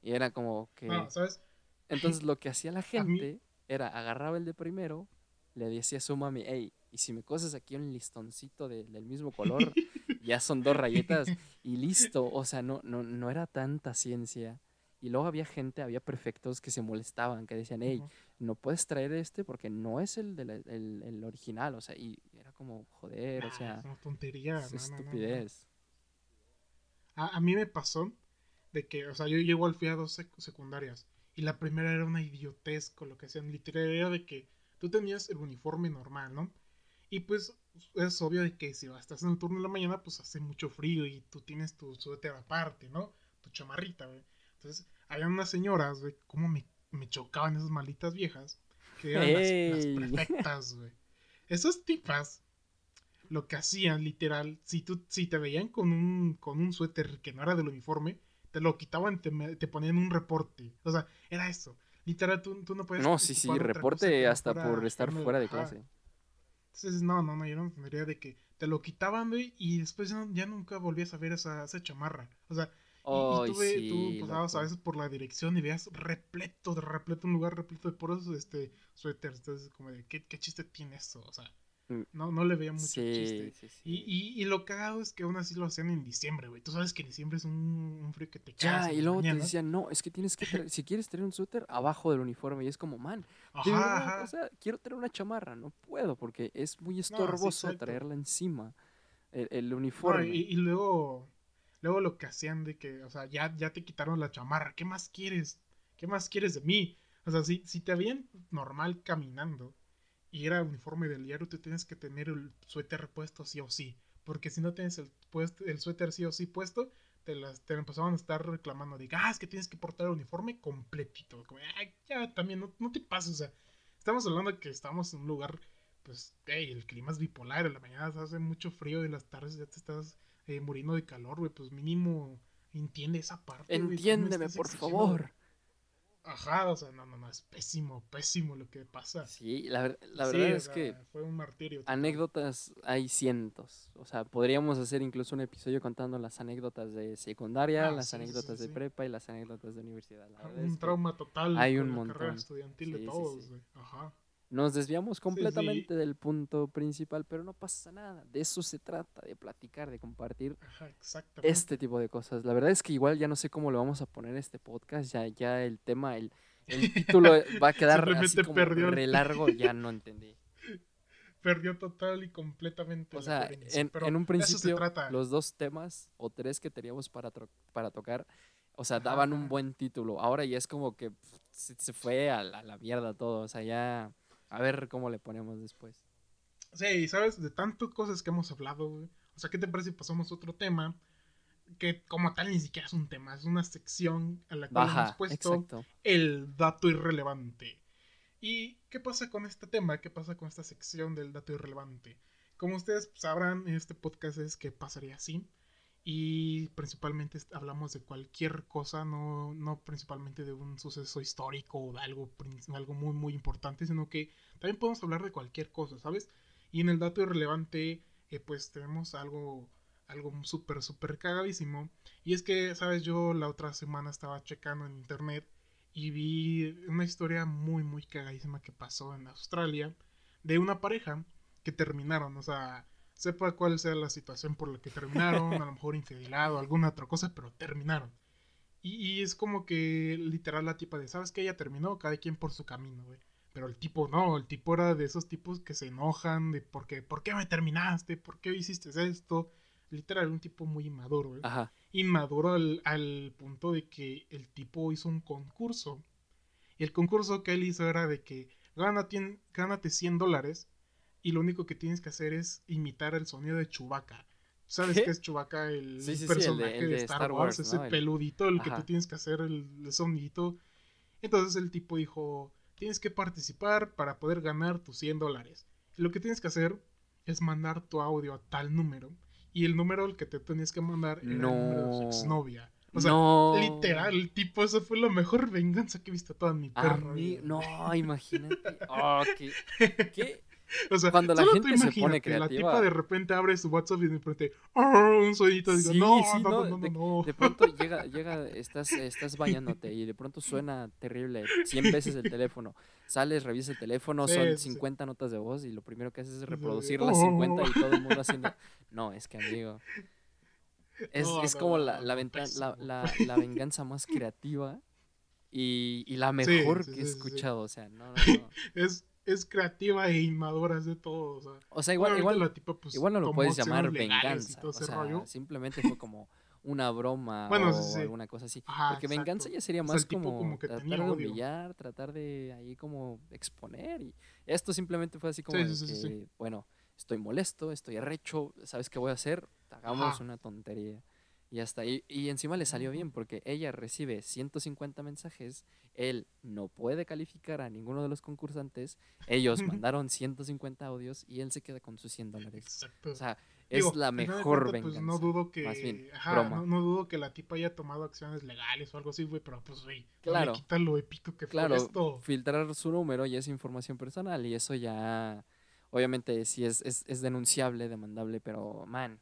Y era como que... ¿sabes? Entonces lo que hacía la gente era agarraba el de primero, le decía a su mami, hey, y si me coses aquí un listoncito del mismo color, ya son dos rayetas y listo. O sea, no, no, no era tanta ciencia. Y luego había gente, había prefectos que se molestaban, que decían, hey, no puedes traer este porque no es el, el, original. O sea, y era como, joder, o sea.
Es una tontería.
Es estupidez.
a, mí me pasó de que, o sea, yo, igual fui a dos secundarias. Y la primera era una idiotez con lo que hacían. Literal, era de que tú tenías el uniforme normal, ¿no? Y pues es obvio de que si estás en el turno de la mañana, pues hace mucho frío y tú tienes tu suéter aparte, ¿no? Tu chamarrita, güey. Entonces, había unas señoras, güey, cómo me, me chocaban esas malditas viejas, que eran las, perfectas, güey. Esas tipas, lo que hacían, literal, si, tú, si te veían con un, con un suéter que no era del uniforme, te lo quitaban, te, te ponían un reporte. O sea, era eso. Literal, tú, tú no puedes...
No, sí, sí, reporte hasta por estar fuera de clase.
Entonces, no, no, no, yo no entendería de que te lo quitaban, güey, y después ya, nunca volvías a ver esa, esa chamarra. O sea, y, tú, pasabas a veces por la dirección y veías repleto, de repleto, un lugar repleto de puros este, suéteres. Entonces, como de, ¿qué, ¿qué chiste tiene eso? O sea. No, no le veía mucho chiste. Y, y, lo cagado es que aún así lo hacían en diciembre, güey. Tú sabes que diciembre es un, frío que te
Ya, y luego te decían, no, es que tienes que, si quieres tener un suéter, abajo del uniforme. Y es como, man, ajá, O sea, quiero tener una chamarra, no puedo, porque es muy estorboso traerla encima, el, uniforme.
y, luego, luego lo que hacían de que, o sea, ya, ya te quitaron la chamarra, ¿qué más quieres? ¿Qué más quieres de mí? O sea, si, si te habían normal caminando, y era uniforme del diario, tú tienes que tener el suéter puesto sí o sí. Porque si no tienes el, el suéter sí o sí puesto, te, las, te empezaban a estar reclamando de, ah, es que tienes que portar el uniforme completito. Como, Ay, ya, también, no, te pases. O sea, estamos hablando de que estamos en un lugar, pues, hey, el clima es bipolar. En la mañana hace mucho frío y en las tardes ya te estás eh, muriendo de calor, güey. Pues mínimo entiende esa parte.
Entiéndeme, por favor.
Ajá, o sea, no, no, no, es pésimo, pésimo lo que pasa.
Sí, la, la verdad es que...
Fue un martirio.
Anécdotas hay cientos. O sea, podríamos hacer incluso un episodio contando las anécdotas de secundaria, ah, las anécdotas de prepa y las anécdotas de universidad.
un trauma total.
Hay un montón.
estudiantil de todos. Ajá.
Nos desviamos completamente del punto principal, pero no pasa nada. De eso se trata, de platicar, de compartir este tipo de cosas. La verdad es que igual ya no sé cómo le vamos a poner este podcast. Ya, ya el tema, el, el título va a quedar así como re largo. Ya no entendí.
Perdió total y completamente.
O sea, en, un principio, los dos temas o tres que teníamos para, para tocar, o sea, daban un buen título. Ahora ya es como que se, fue a la, a la mierda todo. O sea, ya a ver cómo le ponemos después.
Sí, sabes, de tantas cosas que hemos hablado, güey. O sea, ¿qué te parece si pasamos a otro tema? Que como tal ni siquiera es un tema, es una sección a la cual hemos puesto el dato irrelevante. ¿Y qué pasa con este tema? ¿Qué pasa con esta sección del dato irrelevante? Como ustedes sabrán, este podcast es que pasaría así y principalmente hablamos de cualquier cosa, no, no principalmente de un suceso histórico o de algo, algo muy muy importante, sino que también podemos hablar de cualquier cosa, ¿sabes? Y en el dato irrelevante, eh, pues tenemos algo, algo súper, súper cagadísimo. Y es que, ¿sabes? Yo la otra semana estaba checando en internet y vi una historia muy, muy cagadísima que pasó en Australia de una pareja que terminaron, o sea sepa cuál sea la situación por la que terminaron, a lo mejor infidelidad o alguna otra cosa, pero terminaron. Y, es como que literal la tipa de, ¿sabes qué? Ella terminó, cada quien por su camino, güey. Pero el tipo no, el tipo era de esos tipos que se enojan de por qué, ¿por qué me terminaste? ¿Por qué hiciste esto? Literal, un tipo muy inmaduro, güey. Ajá. Inmaduro al, al punto de que el tipo hizo un concurso. Y el concurso que él hizo era de que gánate, gánate 100 dólares y lo único que tienes que hacer es imitar el sonido de Chewbacca. ¿Sabes qué, es Chewbacca? El personaje de, Star, Wars, ese peludito, el que tú tienes que hacer el, el sonidito. Entonces el tipo dijo, tienes que participar para poder ganar tus 100 dólares. Lo que tienes que hacer es mandar tu audio a tal número. Y el número al que te tenías que mandar era el número de su exnovia. O sea, literal, el tipo, esa fue la mejor venganza que he visto toda mi perra.
No, imagínate. Oh, ¿qué, ¿qué, O sea, cuando la gente se pone creativa.
La tipa de repente abre su WhatsApp y de repente, oh, un sonito. Digo, no, no, no, no, no,
de, pronto llega, llega, estás, estás bañándote y de pronto suena terrible 100 veces el teléfono. Sales, revisas el teléfono, son 50 notas de voz y lo primero que haces es reproducir las 50 y todo el mundo haciendo. No, es que amigo. Es, es como la, la, la, la, venganza más creativa y, y la mejor que he escuchado. O sea, no, no, no.
Es es creativa e inmadura, es de todo. O sea,
o sea igual, igual, la tipa, pues, igual no lo puedes llamar venganza. O sea, simplemente fue como una broma o alguna cosa así. Porque venganza ya sería más como, tratar de humillar, tratar de ahí como exponer. Y esto simplemente fue así como que, bueno, estoy molesto, estoy arrecho, ¿sabes qué voy a hacer? Hagamos una tontería. Y hasta ahí. Y encima le salió bien porque ella recibe 150 mensajes, él no puede calificar a ninguno de los concursantes, ellos mandaron 150 audios y él se queda con sus 100 dólares. Exacto. O sea, es la mejor pues, venganza.
no dudo que. No, dudo que la tipa haya tomado acciones legales o algo así, güey, pero pues, güey. Claro. quita lo épico que
claro, fue esto. Filtrar su número y es información personal y eso ya. Obviamente sí es, es, es denunciable, demandable, pero man,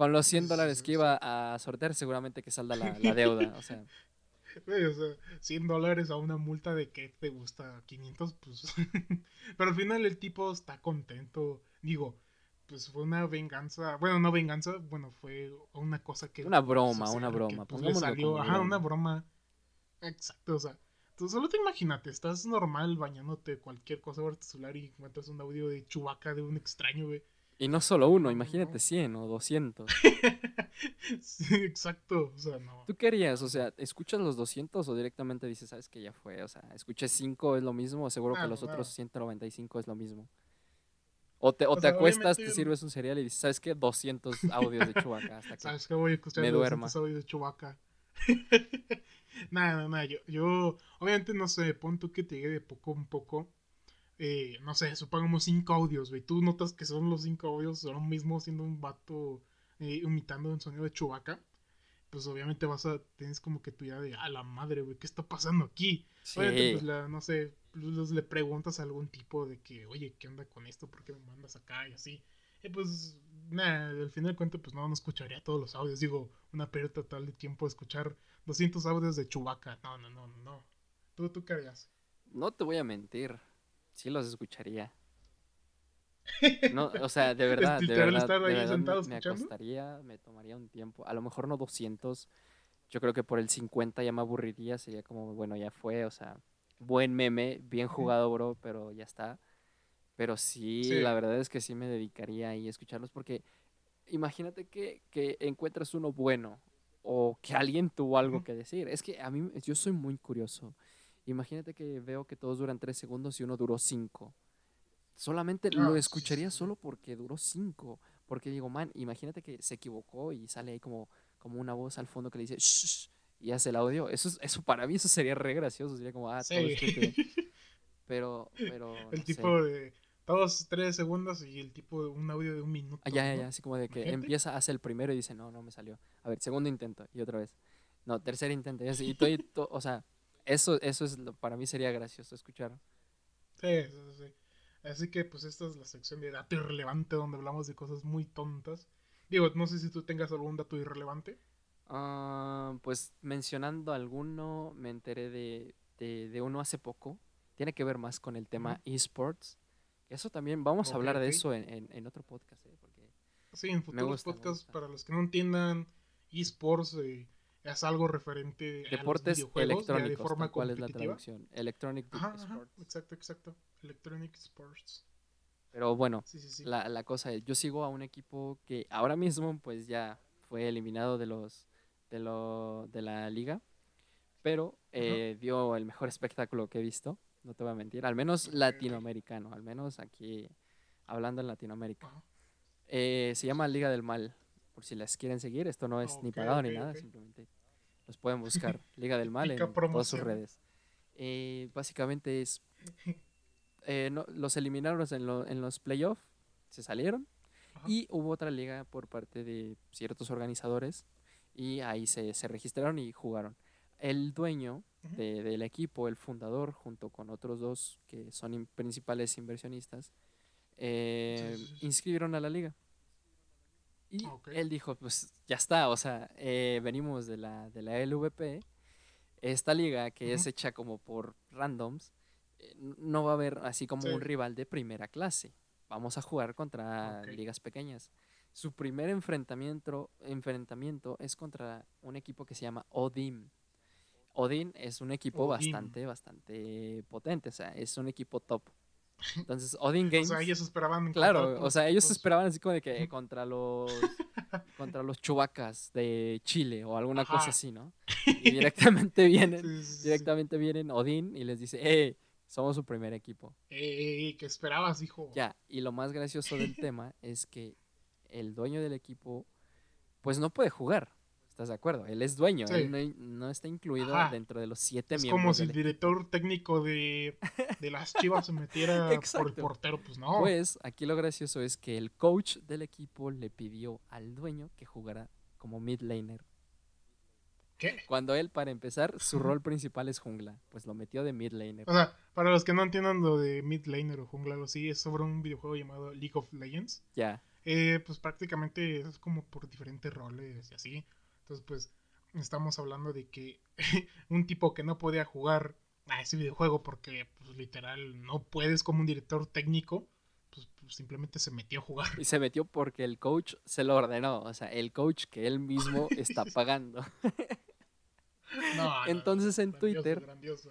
con los 100 dólares que iba a sortear, seguramente que salda la, deuda. O sea.
o sea, 100 dólares a una multa de que te gusta 500, pues. Pero al final el tipo está contento. Digo, pues fue una venganza. Bueno, no venganza, bueno, fue una cosa que.
Una broma, una broma.
pues, le salió, ajá, una broma. Exacto, o sea. Tú solo te imagínate, estás normal bañándote cualquier cosa por tu celular y encuentras un audio de chubaca de un extraño, güey.
Y no solo uno, imagínate 100 o 200.
sí, exacto. O sea, no.
¿Tú qué harías? O sea, ¿escuchas los 200 o directamente dices, sabes que ya fue? O sea, ¿escuché 5 es lo mismo? o Seguro que los otros 195 es lo mismo. O te, o te acuestas, te sirves un cereal y dices, ¿sabes qué? 200 audios de Chubaca hasta que
¿Sabes qué? Voy a escuchar me 200 audios de Chubaca. nada, nada, yo, yo, obviamente no sé, pon tú que te llegue de poco a poco eh, no sé, supongamos cinco audios, güey. Tú notas que son los cinco audios, son lo mismo siendo un vato eh, imitando un sonido de Chubaca. Pues obviamente vas a, tienes como que tu idea de, a la madre, güey, ¿qué está pasando aquí? Sí. pues la, no sé, pues, le preguntas a algún tipo de que, oye, ¿qué onda con esto? ¿Por qué me mandas acá? Y así. Y pues, nada, al final de cuentas, pues no, no escucharía todos los audios. Digo, una pérdida total de tiempo de escuchar 200 audios de Chubaca. No, no, no, no. ¿Tú, tú qué harías?
No te voy a mentir sí los escucharía. No, o sea, de verdad, de verdad, me, acostaría, me tomaría un tiempo, a lo mejor no 200, yo creo que por el 50 ya me aburriría, sería como, bueno, ya fue, o sea, buen meme, bien jugado, bro, pero ya está. Pero sí, la verdad es que sí me dedicaría ahí a escucharlos porque imagínate que, que encuentras uno bueno o que alguien tuvo algo que decir. Es que a mí, yo soy muy curioso. Imagínate que veo que todos duran tres segundos y uno duró cinco. Solamente lo escucharía solo porque duró cinco. Porque digo, man, imagínate que se equivocó y sale ahí como, como una voz al fondo que le dice, shh, y hace el audio. Eso, eso para mí eso sería re gracioso. Sería como, ah, todo Pero, pero.
El tipo de todos tres segundos y el tipo de un audio de un minuto.
Ah, ya, ya, ya, así como de que empieza, hace el primero y dice, no, no me salió. A ver, segundo intento y otra vez. No, tercer intento. Y, así, y todo, o sea, eso, eso es para mí sería gracioso escuchar.
Sí, sí, sí. Así que pues esta es la sección de dato irrelevante donde hablamos de cosas muy tontas. Digo, no sé si tú tengas algún dato irrelevante.
Ah, pues mencionando alguno, me enteré de, de, uno hace poco. Tiene que ver más con el tema esports. Eso también, vamos a hablar de eso en, en, otro podcast. ¿eh? Porque
sí, en futuros podcasts, para los que no entiendan, esports eh, es algo referente
Deportes a los electrónicos. De, forma ¿Cuál es la traducción? Electronic
Sports. exacto, exacto. Electronic Sports.
Pero bueno, La, la cosa es, yo sigo a un equipo que ahora mismo pues ya fue eliminado de los de, lo, de la liga, pero eh, dio el mejor espectáculo que he visto no te voy a mentir, al menos latinoamericano, al menos aquí hablando en Latinoamérica. Eh, se llama Liga del Mal, por si las quieren seguir, esto no es ni pagado ni nada, simplemente los pueden buscar, Liga del Mal en todas sus redes. Eh, básicamente es, eh, los eliminaron en, en los playoffs, se salieron, y hubo otra liga por parte de ciertos organizadores, y ahí se, se registraron y jugaron. El dueño del equipo, el fundador, junto con otros dos que son principales inversionistas, eh, inscribieron a la liga. Y él dijo, pues ya está, o sea, eh, venimos de la, de la LVP, esta liga que es hecha como por randoms, eh, no va a haber así como un rival de primera clase. Vamos a jugar contra ligas pequeñas. Su primer enfrentamiento, enfrentamiento es contra un equipo que se llama Odim. Odin es un equipo bastante, bastante potente, o sea, es un equipo top. Entonces, Odin Games.
o sea, ellos esperaban.
Claro, o sea, ellos esperaban así como de que contra los. contra los chubacas de Chile o alguna cosa así, ¿no? Y directamente vienen. directamente vienen Odin y les dice, ¡eh! Somos su primer equipo.
¡Eh! ¿Qué esperabas, hijo?
Ya, y lo más gracioso del tema es que el dueño del equipo, pues no puede jugar. ¿Estás de acuerdo? Él es dueño, él no, está incluido dentro de los siete
es
miembros.
como si el director técnico de, las Chivas se metiera por el portero, pues no.
Pues aquí lo gracioso es que el coach del equipo le pidió al dueño que jugara como mid laner.
¿Qué?
Cuando él, para empezar, su rol principal es jungla, pues lo metió de mid laner.
O sea, para los que no entiendan lo de mid laner o jungla o así, es sobre un videojuego llamado League of Legends.
Ya.
Eh, pues prácticamente es como por diferentes roles y así. Entonces, pues, estamos hablando de que un tipo que no podía jugar a ese videojuego porque, pues, literal, no puedes como un director técnico, pues, pues, simplemente se metió a jugar.
Y se metió porque el coach se lo ordenó, o sea, el coach que él mismo está pagando. Entonces en Twitter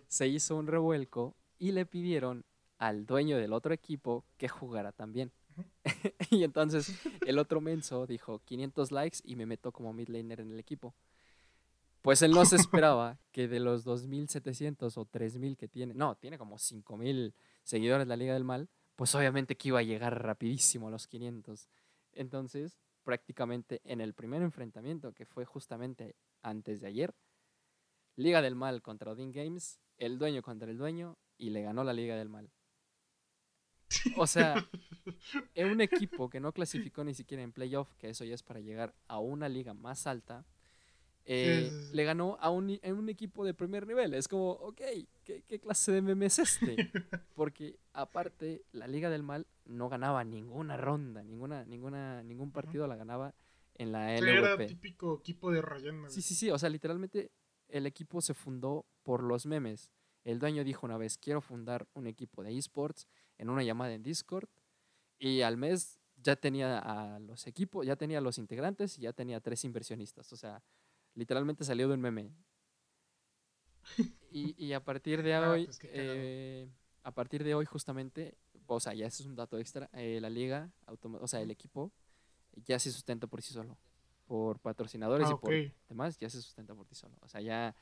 se hizo un revuelco y le pidieron al dueño del otro equipo que jugara también. y entonces el otro menso dijo 500 likes y me meto como mid laner en el equipo. Pues él no se esperaba que de los 2.700 o 3.000 que tiene, no, tiene como 5.000 seguidores la Liga del Mal, pues obviamente que iba a llegar rapidísimo a los 500. Entonces, prácticamente en el primer enfrentamiento, que fue justamente antes de ayer, Liga del Mal contra Odin Games, el dueño contra el dueño, y le ganó la Liga del Mal. O sea, en un equipo que no clasificó ni siquiera en playoff, que eso ya es para llegar a una liga más alta, eh, le ganó a un, un, equipo de primer nivel. Es como, ok, ¿qué, clase de meme es este? Porque aparte, la Liga del Mal no ganaba ninguna ronda, ninguna, ninguna, ningún partido la ganaba en la LVP.
Era típico equipo de relleno.
Sí, sí, sí, o sea, literalmente el equipo se fundó por los memes. El dueño dijo una vez, quiero fundar un equipo de esports en una llamada en Discord y al mes ya tenía a los equipos, ya tenía a los integrantes y ya tenía tres inversionistas. O sea, literalmente salió de un meme. Y, a partir de ah, hoy, pues eh, a partir de hoy justamente, o sea, ya eso es un dato extra, eh, la liga, o sea, el equipo ya se sustenta por sí solo. Por patrocinadores ah, y por demás, ya se sustenta por sí solo. O sea, ya...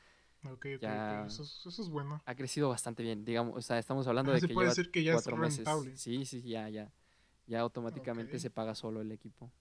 ya eso, es bueno.
Ha crecido bastante bien, digamos, o sea, estamos hablando de que puede lleva que ya cuatro meses. Sí, sí, ya, ya ya automáticamente se paga solo el equipo.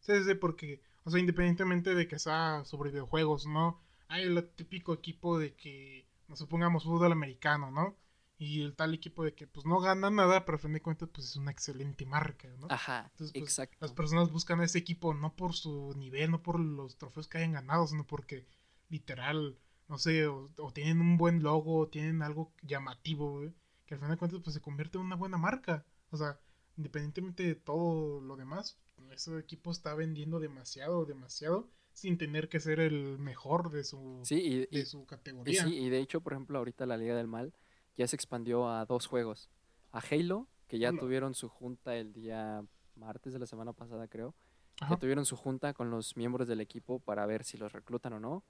Sí, sí, porque, o sea, independientemente de que sea sobre videojuegos, ¿no? Hay el típico equipo de que, nos supongamos, fútbol americano, ¿no? Y el tal equipo de que, pues, no gana nada, pero a fin de cuentas, pues, es una excelente marca, ¿no?
Ajá, Entonces, pues, exacto.
Las personas buscan a ese equipo no por su nivel, no por los trofeos que hayan ganado, sino porque, literal, no sé, o, tienen un buen logo, o tienen algo llamativo, que al fin de cuentas, pues, se convierte en una buena marca. O sea, independientemente de todo lo demás, ese equipo está vendiendo demasiado, demasiado, sin tener que ser el mejor de su, de su categoría.
Y sí, y de hecho, por ejemplo, ahorita la Liga del Mal ya se expandió a dos juegos. A Halo, que ya tuvieron su junta el día martes de la semana pasada, creo. Ya tuvieron su junta con los miembros del equipo para ver si los reclutan o no.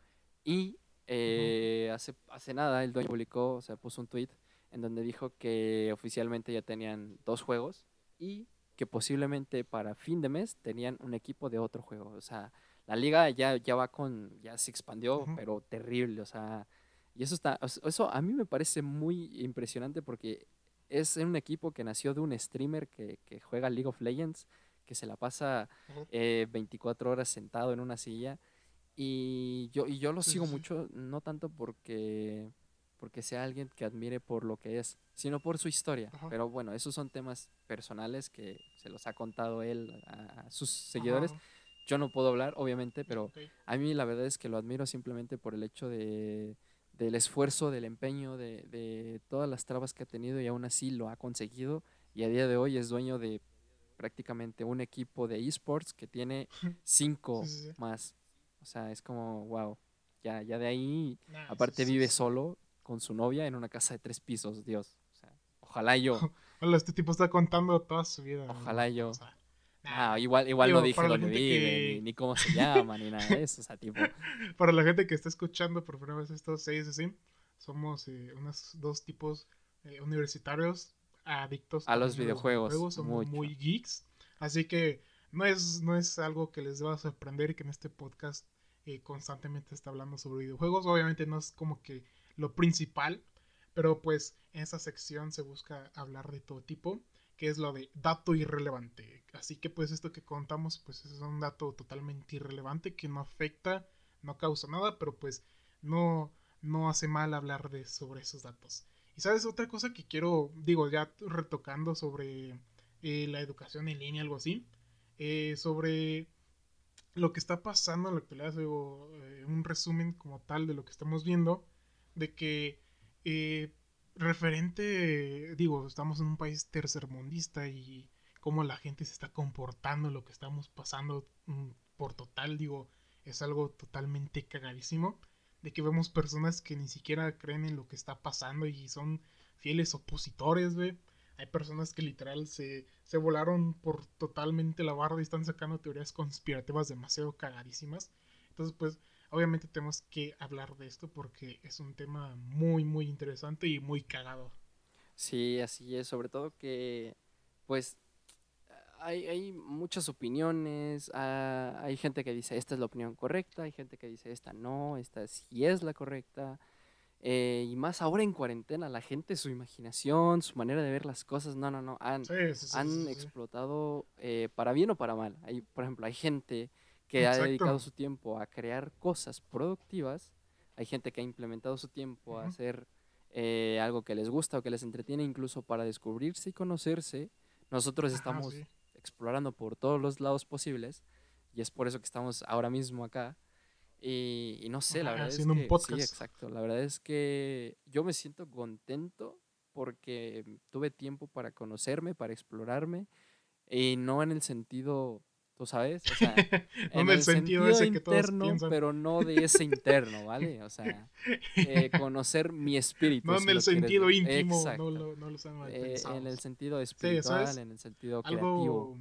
Y eh, hace, hace nada el dueño publicó, o sea, puso un tweet en donde dijo que oficialmente ya tenían dos juegos y que posiblemente para fin de mes tenían un equipo de otro juego. O sea, la liga ya, ya va con, ya se expandió, pero terrible. O sea, y eso está, eso a mí me parece muy impresionante porque es un equipo que nació de un streamer que, que juega League of Legends, que se la pasa 24 eh, horas sentado en una silla. Y yo, y yo lo sigo mucho, no tanto porque porque sea alguien que admire por lo que es, sino por su historia. Pero bueno, esos son temas personales que se los ha contado él a, sus seguidores. Yo no puedo hablar, obviamente, pero a mí la verdad es que lo admiro simplemente por el hecho de, del esfuerzo, del empeño, de, de todas las trabas que ha tenido y aún así lo ha conseguido. Y a día de hoy es dueño de prácticamente un equipo de esports que tiene cinco más. O sea, es como, wow. Ya, ya de ahí, aparte vive solo, con su novia en una casa de tres pisos, Dios. O sea, ojalá yo.
Hola, este tipo está contando toda su vida.
Ojalá yo. ah, igual, igual no dije dónde vive, ni, cómo se llama, ni nada de eso. O sea, tipo.
Para la gente que está escuchando por primera vez estos seis así, somos eh, unos dos tipos eh, universitarios adictos
a los videojuegos.
somos muy geeks. Así que no es, no es algo que les va a sorprender que en este podcast eh, constantemente está hablando sobre videojuegos. Obviamente no es como que lo principal, pero pues en esta sección se busca hablar de todo tipo, que es lo de dato irrelevante. Así que pues esto que contamos pues es un dato totalmente irrelevante que no afecta, no causa nada, pero pues no, no hace mal hablar de sobre esos datos. Y sabes otra cosa que quiero, digo, ya retocando sobre eh, la educación en línea, algo así, eh, sobre lo que está pasando en la actualidad, digo, eh, un resumen como tal de lo que estamos viendo de que eh, referente, digo, estamos en un país tercermundista y cómo la gente se está comportando, lo que estamos pasando mm, por total, digo, es algo totalmente cagadísimo, de que vemos personas que ni siquiera creen en lo que está pasando y son fieles opositores, güey. Hay personas que literal se, se volaron por totalmente la barra y están sacando teorías conspirativas demasiado cagadísimas. Entonces, pues, obviamente tenemos que hablar de esto porque es un tema muy, muy interesante y muy cagado.
Sí, así es, sobre todo que, pues, hay, hay muchas opiniones, ah, hay gente que dice esta es la opinión correcta, hay gente que dice esta no, esta sí es la correcta. Eh, y más ahora en cuarentena, la gente, su imaginación, su manera de ver las cosas, no, no, no, han, han explotado eh, para bien o para mal. Hay, por ejemplo, hay gente que ha dedicado su tiempo a crear cosas productivas. Hay gente que ha implementado su tiempo a hacer eh, algo que les gusta o que les entretiene, incluso para descubrirse y conocerse. Nosotros estamos explorando por todos los lados posibles y es por eso que estamos ahora mismo acá. Y, no sé, la verdad es que... Un podcast. Sí, exacto. La verdad es que yo me siento contento porque tuve tiempo para conocerme, para explorarme y no en el sentido ¿Tú sabes? O sea, en el sentido, ese interno, pero no de ese interno, ¿vale? O sea, eh, conocer mi espíritu.
No en el sentido íntimo, no lo, no lo
eh, En el sentido espiritual, en el sentido creativo.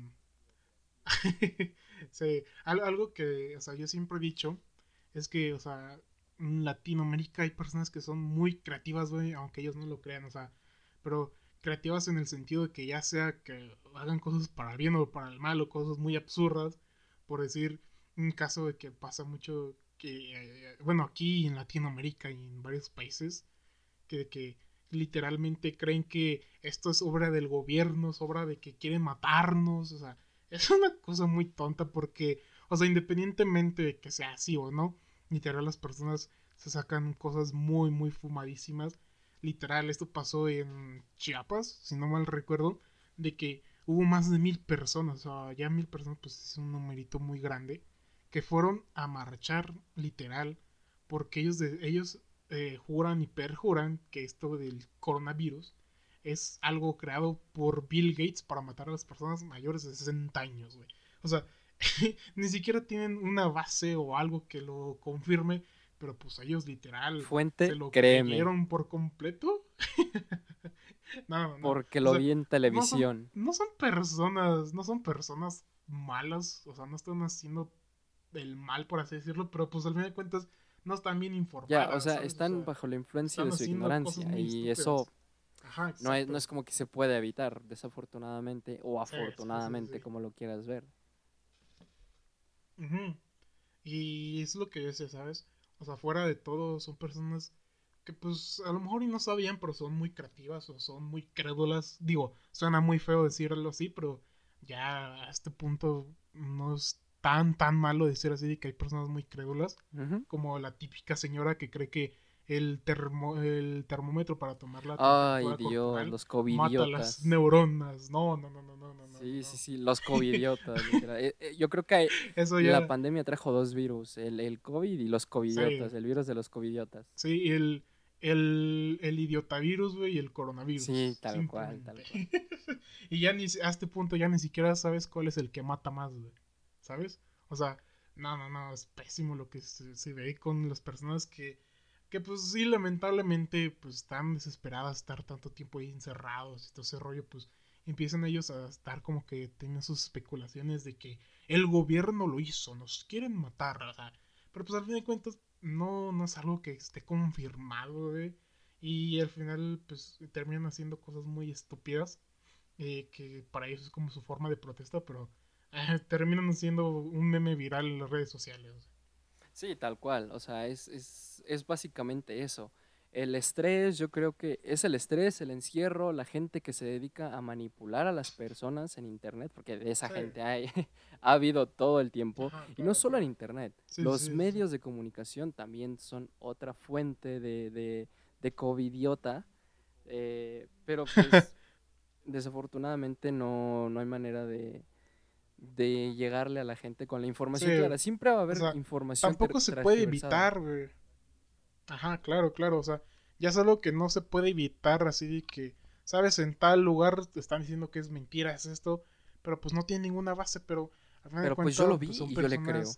sí, algo que, o sea, yo siempre he dicho es que, o sea, en Latinoamérica hay personas que son muy creativas, güey, aunque ellos no lo crean, o sea, pero creativas en el sentido de que ya sea que hagan cosas para el bien o para el mal o cosas muy absurdas, por decir un caso de que pasa mucho que, eh, bueno, aquí en Latinoamérica y en varios países, que, que literalmente creen que esto es obra del gobierno, es obra de que quieren matarnos, o sea, es una cosa muy tonta porque, o sea, independientemente de que sea así o no, literal las personas se sacan cosas muy, muy fumadísimas. Literal, esto pasó en Chiapas, si no mal recuerdo, de que hubo más de mil personas, o sea, ya mil personas, pues es un numerito muy grande, que fueron a marchar, literal, porque ellos, de, ellos eh, juran y perjuran que esto del coronavirus es algo creado por Bill Gates para matar a las personas mayores de 60 años, güey. O sea, ni siquiera tienen una base o algo que lo confirme, pero pues ellos literal
Fuente, se lo créeme.
por completo.
no, no, Porque lo vi en televisión.
No son, personas, no son personas malas, o sea, no están haciendo el mal, por así decirlo, pero pues al fin de cuentas no están bien informados.
Ya, o sea, están bajo la influencia de su ignorancia y eso no, es, no es como que se puede evitar, desafortunadamente o afortunadamente, como lo quieras ver.
Y es lo que yo sé, ¿sabes? O sea, fuera de todo, son personas que pues a lo mejor y no sabían, pero son muy creativas o son muy crédulas. Digo, suena muy feo decirlo así, pero ya a este punto no es tan, tan malo decir así de que hay personas muy crédulas, como la típica señora que cree que el, termo, el termómetro para tomar la
Ay, Dios, los covidiotas. Mata
las neuronas. No, no, no, no, no. no
sí, sí, sí, los covidiotas. Eh, eh, yo creo que Eso ya... la pandemia trajo dos virus, el, el COVID y los covidiotas, el virus de los covidiotas.
Sí, el, el, el idiotavirus, güey, y el coronavirus.
Sí, tal cual, tal cual.
y ya ni, a este punto ya ni siquiera sabes cuál es el que mata más, güey. ¿Sabes? O sea, no, no, no, es pésimo lo que se ve con las personas que que pues sí, lamentablemente, pues están desesperadas de estar tanto tiempo ahí encerrados y todo ese rollo, pues empiezan ellos a estar como que tienen sus especulaciones de que el gobierno lo hizo, nos quieren matar, o sea, pero pues al fin de cuentas no, no es algo que esté confirmado, güey, y al final pues terminan haciendo cosas muy estúpidas, eh, que para ellos es como su forma de protesta, pero eh, terminan siendo un meme viral en las redes sociales.
Sí, tal cual. O sea, es, es, es básicamente eso. El estrés, yo creo que es el estrés, el encierro, la gente que se dedica a manipular a las personas en Internet, porque de esa gente hay, ha habido todo el tiempo, y no solo en Internet, los medios de comunicación también son otra fuente de, de, de covidiota, eh, pero pues desafortunadamente no, no hay manera de, de llegarle a la gente con la información clara. Siempre va a haber información.
Tampoco se puede evitar, güey. Ajá, claro, claro. O sea, ya es algo que no se puede evitar así de que, sabes, en tal lugar te están diciendo que es mentira, es esto, pero pues no tiene ninguna base, pero...
pero pues yo lo vi pues, y yo le creo.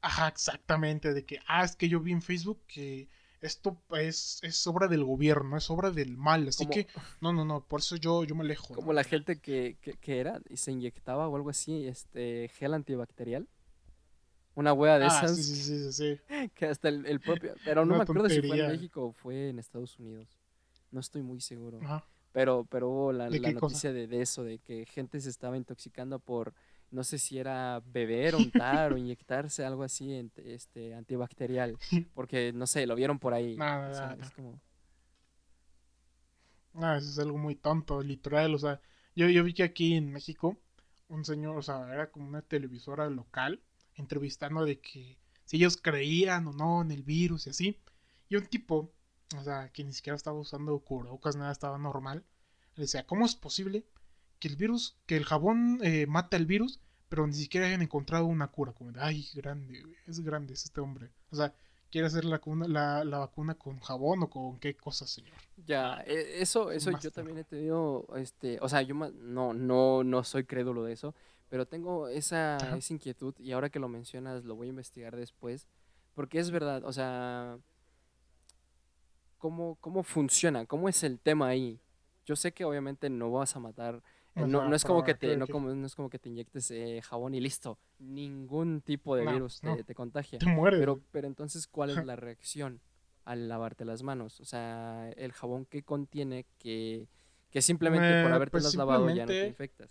Ajá, exactamente, de que, ah, es que yo vi en Facebook que esto es, es obra del gobierno, es obra del mal, así que no, no, no, por eso yo, yo me alejo.
Como la gente que, que, era y se inyectaba o algo así, este gel antibacterial. Una hueá de ah, esas.
Sí, sí, sí, sí.
Que hasta el, propio. Pero no me acuerdo si fue en México o fue en Estados Unidos. No estoy muy seguro. Pero, pero hubo la, la noticia de, de, eso, de que gente se estaba intoxicando por no sé si era beber, untar o inyectarse algo así este antibacterial, porque no sé, lo vieron por ahí.
Nada, es como Ah, eso es algo muy tonto, literal, o sea, yo, yo vi que aquí en México un señor, o sea, era como una televisora local entrevistando de que si ellos creían o no en el virus y así. Y un tipo, o sea, que ni siquiera estaba usando cubrebocas, nada, estaba normal. Le decía, ¿cómo es posible que el virus, que el jabón eh, mata el virus, pero ni siquiera hayan encontrado una cura. Como de, ay, grande, es grande este hombre. O sea, quiere hacer la, la, la, vacuna con jabón o con qué cosa, señor.
Ya, e, eso, eso yo también he tenido, este, o sea, yo no, no, no soy crédulo de eso, pero tengo esa, esa inquietud y ahora que lo mencionas lo voy a investigar después, porque es verdad, o sea, ¿cómo, cómo funciona? ¿Cómo es el tema ahí? Yo sé que obviamente no vas a matar no, no, es como que te, no, como, no es como que te inyectes eh, jabón y listo. Ningún tipo de virus te, te, contagia.
Te mueres.
Pero, pero entonces, ¿cuál es la reacción al lavarte las manos? O sea, el jabón que contiene que, que simplemente por haberte pues lavado ya no te infectas.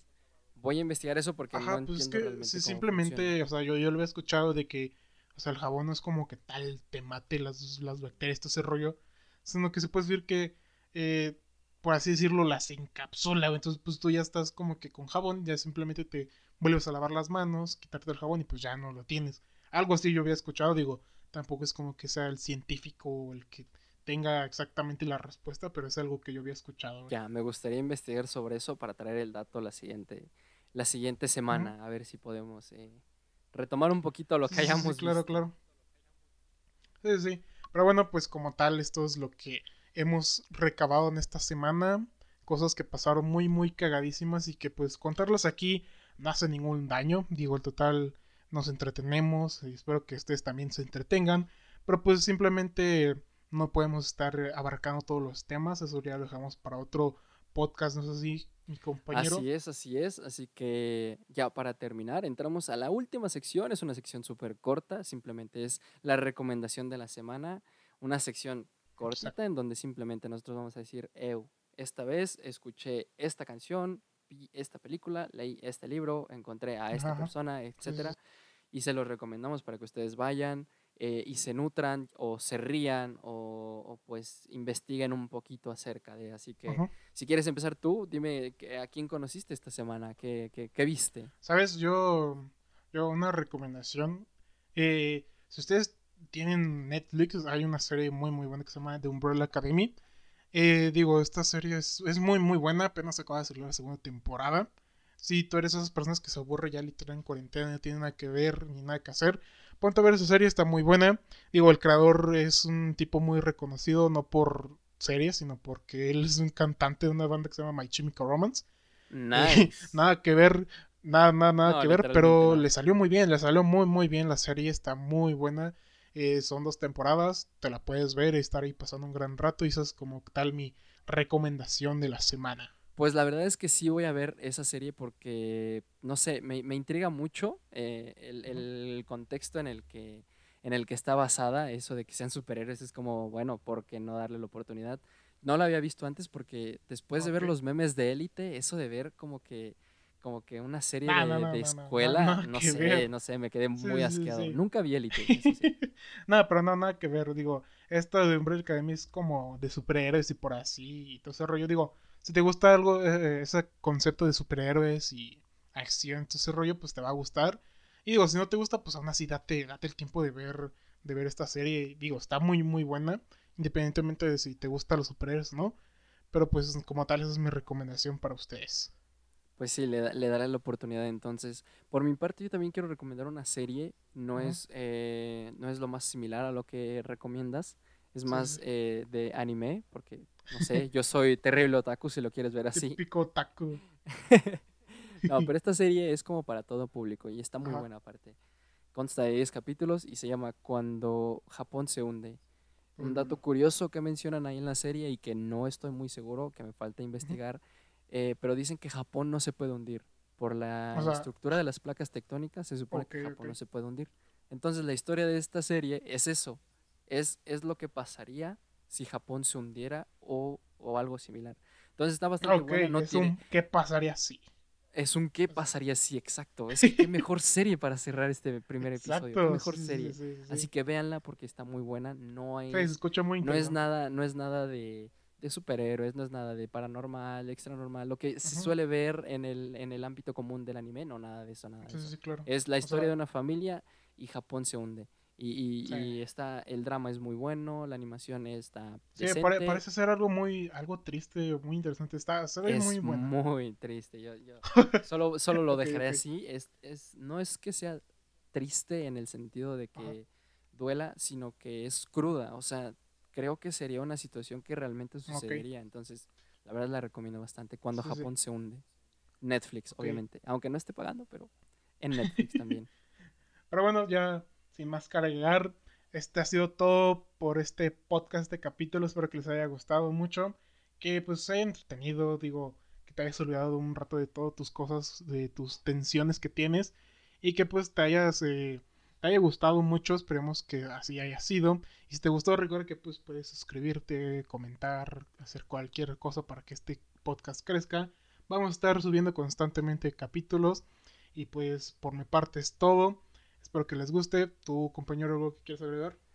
Voy a investigar eso porque no pues entiendo realmente
sí, simplemente, o sea, yo, yo lo he escuchado de que, o sea, el jabón no es como que tal te mate las, las bacterias, todo ese rollo, sino que se puede decir que eh, por así decirlo, las encapsula. Entonces, pues tú ya estás como que con jabón, ya simplemente te vuelves a lavar las manos, quitarte el jabón y pues ya no lo tienes. Algo así yo había escuchado, digo, tampoco es como que sea el científico el que tenga exactamente la respuesta, pero es algo que yo había escuchado.
Ya, me gustaría investigar sobre eso para traer el dato la siguiente, la siguiente semana, a ver si podemos eh, retomar un poquito lo que hayamos
sí, claro, claro. Sí, sí. Pero bueno, pues como tal, esto es lo que hemos recabado en esta semana. Cosas que pasaron muy, muy cagadísimas y que pues contarlas aquí no hace ningún daño. Digo, el total nos entretenemos y espero que ustedes también se entretengan. Pero pues simplemente no podemos estar abarcando todos los temas. Eso ya lo dejamos para otro podcast, no sé si mi compañero.
Así es, así es. Así que ya para terminar, entramos a la última sección. Es una sección súper corta, simplemente es la recomendación de la semana. Una sección cortita en donde simplemente nosotros vamos a decir, eu, esta vez escuché esta canción, vi esta película, leí este libro, encontré a esta persona, etcétera, y se los recomendamos para que ustedes vayan eh, y se nutran o se rían o, pues investiguen un poquito acerca de. Así que si quieres empezar tú, dime a quién conociste esta semana, qué, qué, viste.
Sabes, yo, yo una recomendación. Eh, si ustedes tienen Netflix, hay una serie muy muy buena que se llama The Umbrella Academy. Eh, digo, esta serie es, muy muy buena, apenas acaba de salir la segunda temporada. Si tú eres esas personas que se aburre ya literal en cuarentena, no tienen nada que ver ni nada que hacer, ponte a ver esa serie, está muy buena. Digo, el creador es un tipo muy reconocido, no por series, sino porque él es un cantante de una banda que se llama My Chemical Romance. Nice. nada que ver, nada, nada, nada que ver, pero le salió muy bien, le salió muy, muy bien. La serie está muy buena. Eh, son dos temporadas, te la puedes ver y estar ahí pasando un gran rato y esa es como tal mi recomendación de la semana.
Pues la verdad es que sí voy a ver esa serie porque, no sé, me, intriga mucho eh, el, contexto en el, que, en el que está basada, eso de que sean superhéroes, es como, bueno, ¿por qué no darle la oportunidad? No lo había visto antes porque después de ver los memes de élite, eso de ver como que como que una serie de, escuela, no, sé, no sé, me quedé muy asqueado. Nunca vi Elite.
nada, pero no, nada que ver. Digo, esto de Umbrella Academy es como de superhéroes y por así y todo ese rollo. Digo, si te gusta algo, eh, ese concepto de superhéroes y acción, todo ese rollo, pues te va a gustar. Y digo, si no te gusta, pues aún así date, date el tiempo de ver, de ver esta serie. Digo, está muy, muy buena, independientemente de si te gustan los superhéroes o no. Pero pues como tal, esa es mi recomendación para ustedes.
Pues sí, le, le, daré la oportunidad entonces. Por mi parte, yo también quiero recomendar una serie. No, es, eh, no es lo más similar a lo que recomiendas. Es más eh, de anime, porque, no sé, yo soy terrible otaku si lo quieres ver así.
Típico otaku.
no, pero esta serie es como para todo público y está muy buena aparte. Consta de 10 capítulos y se llama Cuando Japón se hunde. Un dato curioso que mencionan ahí en la serie y que no estoy muy seguro, que me falta investigar. Eh, pero dicen que Japón no se puede hundir. Por la estructura de las placas tectónicas se supone que Japón no se puede hundir. Entonces la historia de esta serie es eso. Es, es lo que pasaría si Japón se hundiera o, o algo similar. Entonces está bastante bueno.
es un qué pasaría si.
Es un qué pasaría si, exacto. Es qué mejor serie para cerrar este primer episodio. Qué mejor serie. Así que véanla porque está muy buena. No hay.
escucha muy
no es nada, no es nada de de superhéroes, no es nada de paranormal, extra normal, lo que se suele ver en el, en el ámbito común del anime, no nada de eso, nada de eso. Es la historia de una familia y Japón se hunde. Y, y, está, el drama es muy bueno, la animación está
Sí, parece ser algo muy, algo triste, muy interesante, está, se ve muy bueno.
muy triste, yo, yo solo, solo lo dejaré así, es, es, no es que sea triste en el sentido de que duela, sino que es cruda. O sea, creo que sería una situación que realmente sucedería. Entonces, la verdad la recomiendo bastante. Cuando Japón se hunde. Netflix, obviamente. Aunque no esté pagando, pero en Netflix también.
Pero bueno, ya sin más que agregar, este ha sido todo por este podcast de capítulos. Espero que les haya gustado mucho. Que pues se haya entretenido, digo, que te hayas olvidado un rato de todas tus cosas, de tus tensiones que tienes. Y que pues te hayas... Eh, te haya gustado mucho, esperemos que así haya sido. Y si te gustó, recuerda que pues, puedes suscribirte, comentar, hacer cualquier cosa para que este podcast crezca. Vamos a estar subiendo constantemente capítulos. Y pues por mi parte es todo. Espero que les guste. ¿Tu compañero algo que quieres agregar?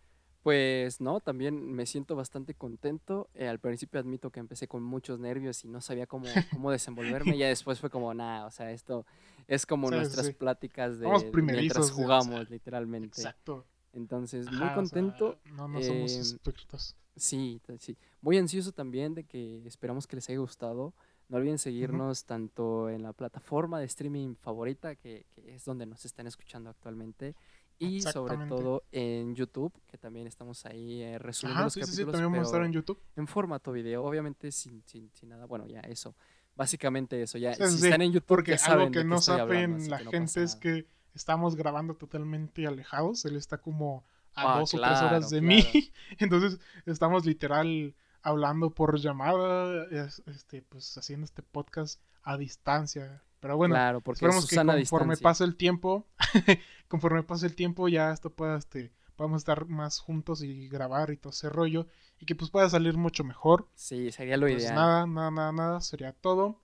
Pues no, también me siento bastante contento. Eh, al principio admito que empecé con muchos nervios y no sabía cómo, cómo desenvolverme. ya después fue como, nada, o sea, esto es como nuestras pláticas de mientras jugamos, literalmente. Exacto. Entonces, muy contento.
no, no somos expertos.
Sí, sí. Muy ansioso también de que esperamos que les haya gustado. No olviden seguirnos tanto en la plataforma de streaming favorita, que, que, es donde nos están escuchando actualmente, y sobre todo en YouTube, que también estamos ahí eh, resumiendo los capítulos. Sí, también vamos a estar en YouTube. En formato video, obviamente sin, sin, sin nada. Bueno, ya eso. Básicamente eso, ya. si están en YouTube,
porque algo que no saben la gente es que estamos grabando totalmente alejados. Él está como a ah, dos o tres horas de mí. Entonces estamos literal hablando por llamada, este, pues haciendo este podcast a distancia. Pero bueno,
claro, porque esperemos que
conforme pase el tiempo, conforme pase el tiempo, ya esto pueda, este, podamos estar más juntos y grabar y todo ese rollo. Y que pues pueda salir mucho mejor.
Sí, sería lo
pues
ideal.
Nada, nada, nada, nada, sería todo.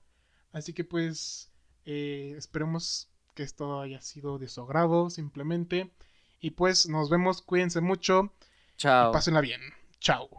Así que pues eh, esperemos que esto haya sido de su agrado, simplemente. Y pues nos vemos, cuídense mucho.
Chao.
pásenla bien. Chao.